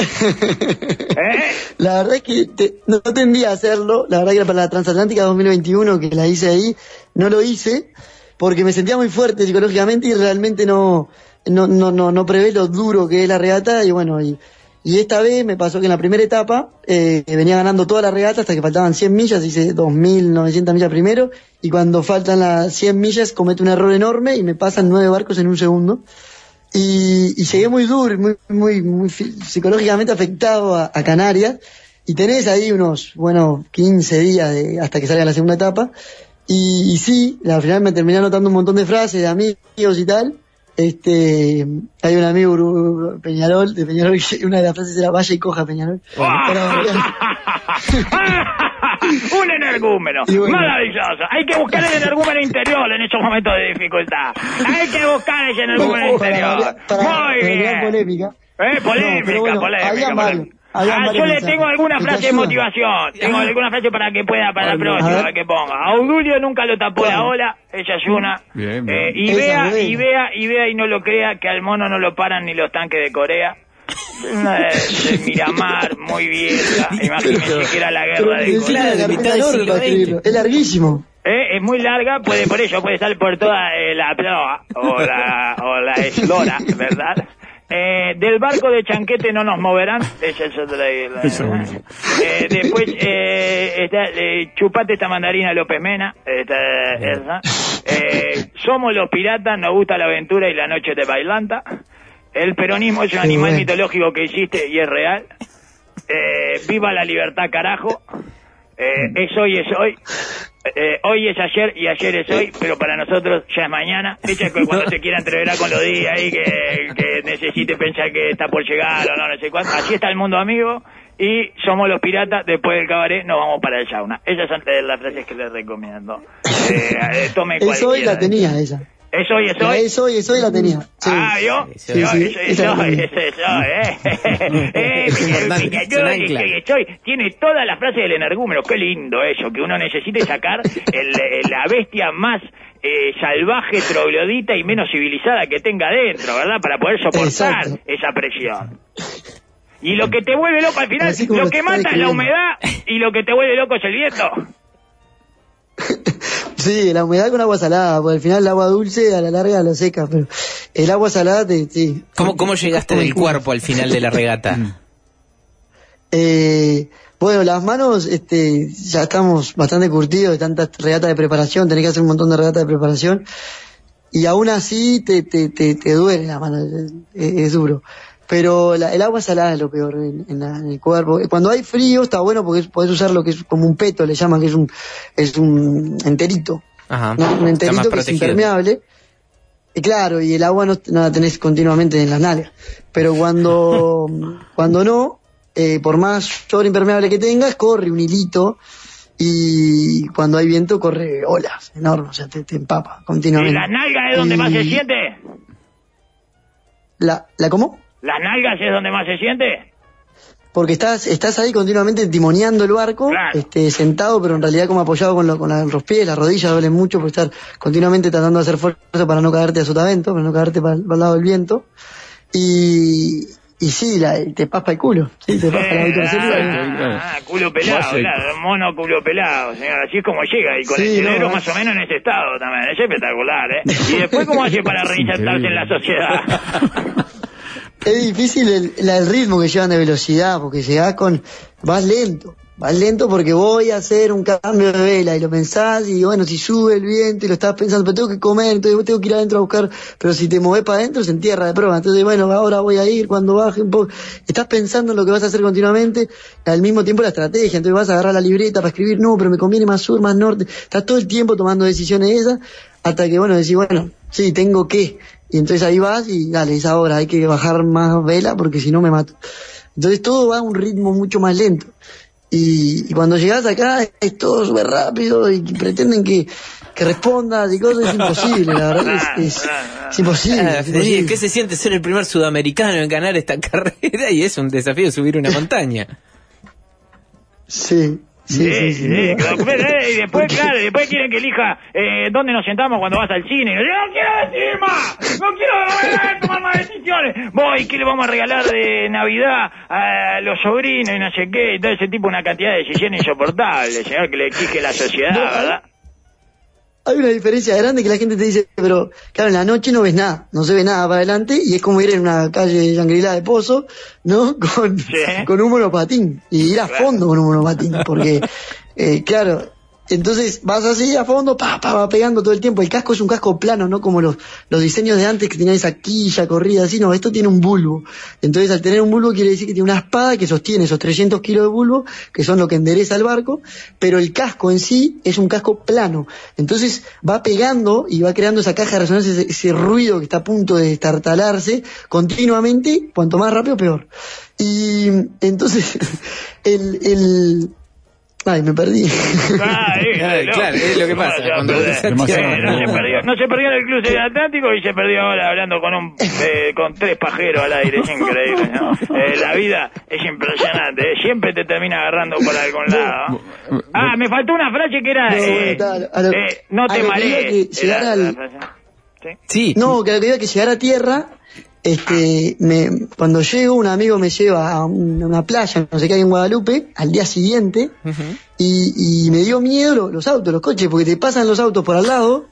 Speaker 2: [LAUGHS] ¿Eh?
Speaker 6: La verdad es que te- no tendría a hacerlo. La verdad que era para la Transatlántica 2021 que la hice ahí, no lo hice porque me sentía muy fuerte psicológicamente y realmente no, no, no, no, no prevé lo duro que es la regata y bueno, y, esta vez me pasó que en la primera etapa eh, venía ganando toda la regata hasta que faltaban 100 millas, hice 2.900 millas primero y cuando faltan las 100 millas cometo un error enorme y me pasan nueve barcos en un segundo. Y, y llegué muy duro, muy, muy, muy psicológicamente afectado a, a Canarias. Y tenés ahí unos, bueno, 15 días de, hasta que salga la segunda etapa. Y, y sí, al final me terminé anotando un montón de frases de amigos y tal. Este, hay un amigo Peñarol, de Peñarol, que una de las frases era vaya y coja Peñarol. Para [LAUGHS] variar.
Speaker 2: un energúmeno.
Speaker 6: Bueno.
Speaker 2: Maravilloso. Hay que buscar el energúmeno interior en estos momentos de dificultad. Hay que buscar ese energúmeno
Speaker 6: para,
Speaker 2: interior.
Speaker 6: para
Speaker 2: Muy
Speaker 6: variar
Speaker 2: bien.
Speaker 6: polémica.
Speaker 2: Eh, polémica,
Speaker 6: bueno,
Speaker 2: polémica.
Speaker 6: varios,
Speaker 2: Ah, yo le tengo alguna frase de motivación. Tengo alguna frase para que pueda, para la
Speaker 3: Ay, no.
Speaker 2: próxima,
Speaker 6: A ver.
Speaker 2: que ponga. Audulio nunca lo tapó la ola, ella es una.
Speaker 1: Bien, bien.
Speaker 2: Eh, y vea, y vea, y vea y no lo crea que al mono no lo paran ni los tanques de Corea. Una de, de Miramar, muy vieja. [LAUGHS] Imagínense que era la guerra de Corea.
Speaker 3: Claro, de
Speaker 6: para. Es larguísimo.
Speaker 2: Eh, es muy larga, puede por ello puede estar por toda eh, la proa o la, o la eslora, ¿verdad? Eh, del barco de Chanquete no nos moverán. [LAUGHS] Esa es otra de la-
Speaker 1: Eso, buenísimo.
Speaker 2: Eh, después eh, está eh, Chupate esta mandarina López Mena. Esa. Eh, somos los piratas, nos gusta la aventura y la noche de bailanta. El peronismo es un animal mitológico que existe y es real. Eh, viva la libertad, carajo. Eh, es hoy, es hoy. Eh, hoy es ayer y ayer es hoy, pero para nosotros ya es mañana. [LAUGHS] Que cuando se quiera entreverar con los días ahí, que, que necesite pensar que está por llegar o no, no sé cuánto. Así está el mundo amigo y somos los piratas. Después del cabaret nos vamos para el sauna. Esas son eh, las frases que les recomiendo. Eh, eh, tome [LAUGHS]
Speaker 6: Es hoy
Speaker 2: cualquiera.
Speaker 6: la tenía esa.
Speaker 2: Es hoy, es
Speaker 6: La
Speaker 2: hoy.
Speaker 6: es hoy, es hoy la tenía. Sí.
Speaker 2: Ah, yo,
Speaker 3: Sí,
Speaker 2: yo,
Speaker 6: sí,
Speaker 2: eso,
Speaker 6: esa
Speaker 2: eso, eso, eso, eh. eh, estoy, tiene todas las frases del energúmeno, qué lindo eso, que uno necesite sacar el, el- la bestia más eh, salvaje, troglodita y menos civilizada que tenga dentro, ¿verdad? Para poder soportar
Speaker 6: Exacto.
Speaker 2: esa presión. Y lo que te vuelve loco al final, lo que mata es la humedad y lo que te vuelve loco es el viento. [LAUGHS]
Speaker 6: Sí, la humedad con agua salada, porque al final el agua dulce a la larga lo seca, pero el agua salada te, sí.
Speaker 3: ¿Cómo, cómo llegaste del cuerpo al final de la regata?
Speaker 6: Eh, bueno, las manos, este, ya estamos bastante curtidos de tantas regatas de preparación, tenés que hacer un montón de regatas de preparación, y aún así te, te, te, te duele la mano, es, es duro. Pero la- el agua salada es lo peor en, en la- en el cuerpo. Cuando hay frío está bueno porque podés usar lo que es como un peto, le llaman, que es un, es un enterito.
Speaker 3: Ajá.
Speaker 6: ¿no? Un enterito que es impermeable. Y claro, y el agua no, no la tenés continuamente en las nalgas. Pero cuando, [LAUGHS] cuando no, eh, por más sobre impermeable que tengas, corre un hilito y cuando hay viento corre olas enormes, o sea, te, te empapa
Speaker 2: ¿Y
Speaker 6: continuamente.
Speaker 2: las nalgas es donde más se
Speaker 6: Y-
Speaker 2: siente?
Speaker 6: ¿La, ¿La cómo?
Speaker 2: ¿Las nalgas es donde más se siente?
Speaker 6: Porque estás, estás ahí continuamente timoneando el barco,
Speaker 2: Claro.
Speaker 6: este, sentado, pero en realidad como apoyado con, lo- con la- los pies, las rodillas duelen mucho por estar continuamente tratando de hacer fuerza para no caerte a sotavento, para no caerte para, el lado del viento. Y, y sí, la, te paspa el culo. Sí, te paspa la
Speaker 2: Eh,
Speaker 6: autorreserva.
Speaker 2: ah, ah, culo pelado, claro, mono culo pelado, señor. Así es como llega y con
Speaker 6: Sí,
Speaker 2: el cerebro
Speaker 6: no,
Speaker 2: más o menos en ese estado también. Es espectacular, ¿eh? Y después, ¿cómo hace para [LAUGHS] reinsertarse en la sociedad? [LAUGHS]
Speaker 6: Es difícil el, el ritmo que llevan de velocidad, porque llegás con. vas lento. Vas lento porque voy a hacer un cambio de vela y lo pensás y bueno, si sube el viento y lo estás pensando, pero tengo que comer, entonces tengo que ir adentro a buscar, pero si te movés para adentro se entierra de prueba. Entonces, bueno, ahora voy a ir cuando baje un poco. Estás pensando en lo que vas a hacer continuamente, al mismo tiempo la estrategia, entonces vas a agarrar la libreta para escribir, no, pero me conviene más sur, más norte. Estás todo el tiempo tomando decisiones esas, hasta que bueno, decís, bueno, sí, tengo que. Y entonces ahí vas y dale, es ahora, hay que bajar más vela porque si no me mato. Entonces todo va a un ritmo mucho más lento. Y, y cuando llegas acá es todo súper rápido y pretenden que, que respondas y cosas, es imposible, la verdad es, es, [LAUGHS] es imposible.
Speaker 3: Ah,
Speaker 6: es
Speaker 3: Federico,
Speaker 6: imposible.
Speaker 3: ¿Qué se siente ser el primer sudamericano en ganar esta [LAUGHS] carrera? Y es un desafío subir una montaña.
Speaker 6: Sí, sí, sí, sí.
Speaker 2: sí, claro, pero, eh, y después, claro, después quieren que elija eh, dónde nos sentamos cuando vas al cine. Yo no quiero decir más, no quiero eh, tomar más decisiones. Voy, ¿qué le vamos a regalar de Navidad a los sobrinos y no sé qué? Y todo ese tipo, una cantidad de decisiones insoportables, señor, que le exige la sociedad, ¿verdad?
Speaker 6: Hay una diferencia grande que la gente te dice, pero claro, en la noche no ves nada, no se ve nada para adelante y es como ir en una calle Shangri-La de Pozo, ¿no? [LAUGHS] Con,
Speaker 2: Sí.
Speaker 6: con un monopatín y ir a
Speaker 2: Claro.
Speaker 6: fondo con un monopatín, porque, eh, claro, entonces vas así a fondo, pa, pa, va pegando todo el tiempo. El casco es un casco plano, no como los, los diseños de antes que tenían esa quilla corrida así, no, esto tiene un bulbo. Entonces al tener un bulbo quiere decir que tiene una espada que sostiene esos 300 kilos de bulbo, que son lo que endereza el barco, pero el casco en sí es un casco plano. Entonces va pegando y va creando esa caja de resonancia, ese, ese ruido que está a punto de estartalarse continuamente, cuanto más rápido peor. Y entonces [LAUGHS] el, el, ay, me perdí.
Speaker 2: Ah, [LAUGHS] eh,
Speaker 3: Claro,
Speaker 2: no.
Speaker 3: claro, es lo que pasa
Speaker 2: No,
Speaker 3: cuando
Speaker 2: Eh, se perdió, no se perdió en el cruce del Atlántico y se perdió ahora hablando con un eh, con tres pajeros al aire, es increíble, ¿no? Eh, la vida es impresionante, eh, siempre te termina agarrando por algún lado. Ah, me faltó una frase que era
Speaker 6: No,
Speaker 2: eh, eh, te marees. ¿Sí?
Speaker 6: No, que que iba que llegar a tierra, este, me, cuando llego un amigo me lleva a un- a una playa, no sé qué hay en Guadalupe, al día siguiente, y, y me dio miedo lo- los, autos, los coches, porque te pasan los autos por al lado,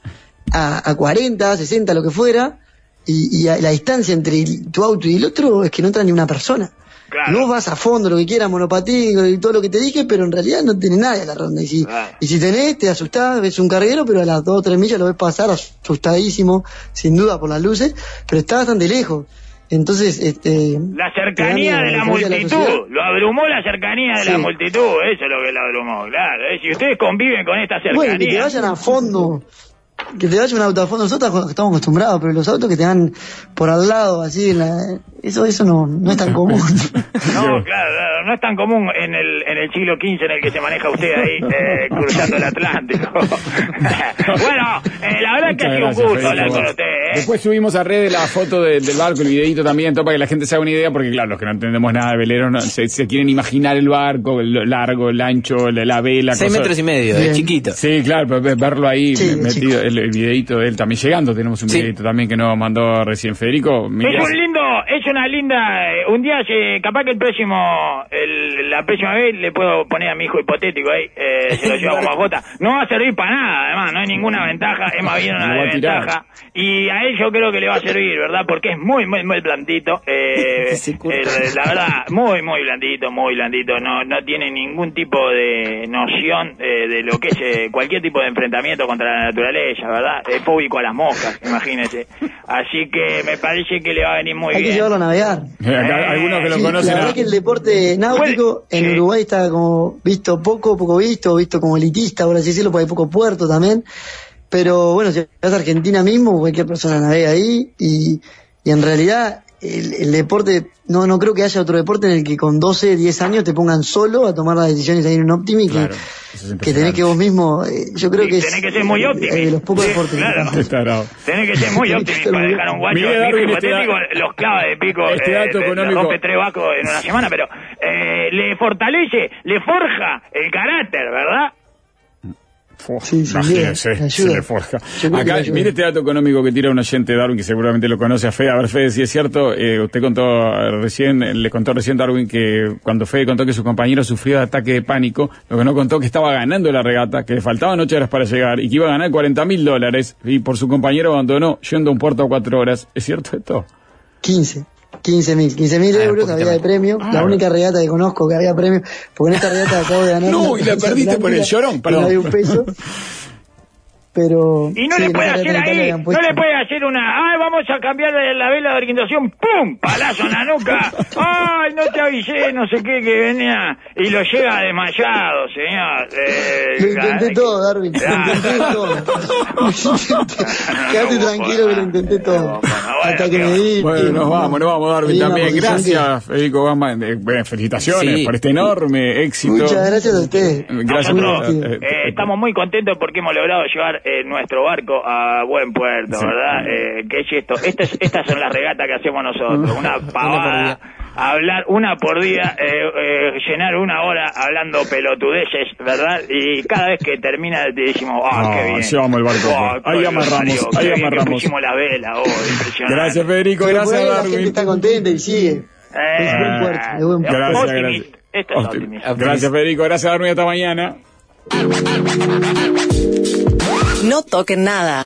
Speaker 6: a, a 40, 60, lo que fuera, y, y a- la distancia entre tu auto y el otro es que no entra ni una persona.
Speaker 2: Claro.
Speaker 6: No vas a fondo, lo que quieras, monopatín y todo lo que te dije, pero en realidad no tenés nadie a la ronda. Y si,
Speaker 2: Claro.
Speaker 6: y si tenés, te asustás, ves un carguero, pero a las dos o tres millas lo ves pasar asustadísimo, sin duda por las luces, pero está bastante lejos. Entonces, este...
Speaker 2: La cercanía de la
Speaker 6: de
Speaker 2: multitud, lo abrumó la cercanía de la multitud, eso es lo que lo abrumó, claro. Si ustedes conviven con esta cercanía...
Speaker 6: Bueno, que te vayan a fondo, que te vaya un auto a fondo, nosotros estamos acostumbrados, pero los autos que te van por al lado, así, en la, eso, eso no, no es tan común. [LAUGHS]
Speaker 2: No, [LAUGHS] claro, no es tan común en el, en el siglo XV en el que se maneja usted ahí [LAUGHS] eh, cruzando el Atlántico. bueno, eh, la verdad que ha sido un
Speaker 1: Muchas
Speaker 2: gusto hablar
Speaker 1: Federico.
Speaker 2: con usted. ¿eh?
Speaker 1: Después subimos a redes la foto de- del barco, el videito también, todo para que la gente se haga una idea, porque claro, los que no entendemos nada de velero no- se, se quieren imaginar el barco, el largo, el ancho, la, la vela.
Speaker 3: Seis
Speaker 1: cosa-
Speaker 3: metros y medio, es chiquito.
Speaker 1: Sí, claro, verlo ahí
Speaker 6: Sí,
Speaker 1: metido, el, el videito de él también llegando, tenemos un
Speaker 3: Sí.
Speaker 1: videito también que nos mandó recién Federico. mirá.
Speaker 2: Es un lindo, es una linda, eh, un día se, capaz que el próximo, el- la próxima vez le puedo poner a mi hijo hipotético ahí, eh, [LAUGHS] se lo llevo como mascota. No va a servir para nada, además, no hay ninguna ventaja, es más bien [LAUGHS] una desventaja. Y a él yo creo que le va a servir, ¿verdad? Porque es muy, muy, muy blandito, eh, [LAUGHS] eh, la verdad, muy, muy blandito, muy blandito, no, no tiene ningún tipo de noción eh, de lo que es eh, cualquier tipo de enfrentamiento contra la naturaleza, ¿verdad? Es fóbico a las moscas, imagínese. Así que me parece que le va a venir muy
Speaker 6: Hay
Speaker 2: bien.
Speaker 6: A navegar.
Speaker 1: Eh, algunos que lo
Speaker 6: Sí,
Speaker 1: conocen.
Speaker 6: la verdad
Speaker 1: a-
Speaker 6: que el deporte náutico en
Speaker 2: sí.
Speaker 6: Uruguay está como visto poco, poco visto, visto como elitista, por así decirlo, porque hay poco puerto también. Pero bueno, si vas a Argentina mismo, cualquier persona navega ahí y, y en realidad el, el deporte, no, no creo que haya otro deporte en el que con 12, 10 años te pongan solo a tomar las decisiones ahí en un Optimi que,
Speaker 1: Claro, eso es
Speaker 6: que tenés que vos mismo, eh, yo creo
Speaker 2: Sí,
Speaker 6: que es
Speaker 2: tenés que ser muy
Speaker 6: eh,
Speaker 2: Optimi.
Speaker 6: de los pocos
Speaker 2: Sí,
Speaker 6: deportes que
Speaker 2: claro.
Speaker 1: bravo.
Speaker 2: Tenés que ser muy [LAUGHS]
Speaker 6: que
Speaker 2: óptimo para dejar a un guacho
Speaker 1: Darwin, este da-
Speaker 2: los clava de pico,
Speaker 1: este
Speaker 2: eh,
Speaker 1: dato
Speaker 2: le
Speaker 1: económico.
Speaker 2: rompe tres vacos en una [LAUGHS] semana, pero eh, le fortalece, le forja el carácter, ¿verdad?
Speaker 6: Sí, ayuda.
Speaker 1: se le forja. Acá, mire este dato económico que tira un oyente Darwin, que seguramente lo conoce a Fede. A ver, Fede, si es cierto, eh, usted contó recién, le contó recién Darwin que cuando Fede contó que su compañero sufrió de ataque de pánico, lo que no contó que estaba ganando la regata, que le faltaban ocho horas para llegar y que iba a ganar 40 mil dólares y por su compañero abandonó yendo a un puerto a cuatro horas. ¿Es cierto esto?
Speaker 6: 15. 15 mil, 15 mil
Speaker 3: Ah,
Speaker 6: euros
Speaker 3: poquito
Speaker 6: había de premio, la única regata que conozco que había premio, porque en esta regata acabo de ganar.
Speaker 1: No, y la perdiste por el llorón, perdón.
Speaker 6: No había un peso. [LAUGHS] Pero.
Speaker 2: Y no
Speaker 6: sí,
Speaker 2: le puede hacer ahí, no le puede hacer una, ay, vamos a cambiar la vela de orientación, ¡pum! Palazo en la nuca, ay, no te avisé, no sé qué, que venía, y lo llega desmayado, señor. Eh,
Speaker 6: Lo intenté todo, Darwin, lo intenté todo. [LAUGHS] Quédate tranquilo que lo intenté todo. Hasta que me di.
Speaker 1: Bueno, nos vamos, nos vamos, Darwin, también. Gracias, Federico Gama. Eh, felicitaciones
Speaker 3: Sí.
Speaker 1: por este enorme éxito.
Speaker 6: Muchas gracias a ustedes.
Speaker 1: Gracias.
Speaker 2: Nosotros
Speaker 1: eh,
Speaker 2: eh,
Speaker 1: eh,
Speaker 2: estamos muy contentos porque hemos logrado llevar eh, nuestro barco a buen puerto,
Speaker 1: Sí.
Speaker 2: ¿verdad? Eh, ¿Qué es esto? Estas, estas son las regatas que hacemos nosotros, una [LAUGHS] pavada, hablar una por día, eh, eh, llenar una hora hablando pelotudeces, ¿verdad? Y cada vez que termina te decimos, ¡ah,
Speaker 1: No,
Speaker 2: qué bien!
Speaker 1: llevamos el barco.
Speaker 2: Ah,
Speaker 1: Ahí amarramos,
Speaker 2: Mario,
Speaker 1: ahí
Speaker 2: qué bien que
Speaker 1: amarramos.
Speaker 2: la vela, oh, impresionante.
Speaker 1: Gracias, Federico.
Speaker 6: Pero
Speaker 1: Gracias,
Speaker 6: bueno, La gente
Speaker 1: Darwin.
Speaker 6: está contenta y sigue.
Speaker 2: Eh,
Speaker 6: Es buen puerto, es buen puerto.
Speaker 1: Gracias, gracias.
Speaker 2: Esto es.
Speaker 1: Gracias, Federico. Gracias, Darwin. Hasta mañana.
Speaker 7: No toquen nada.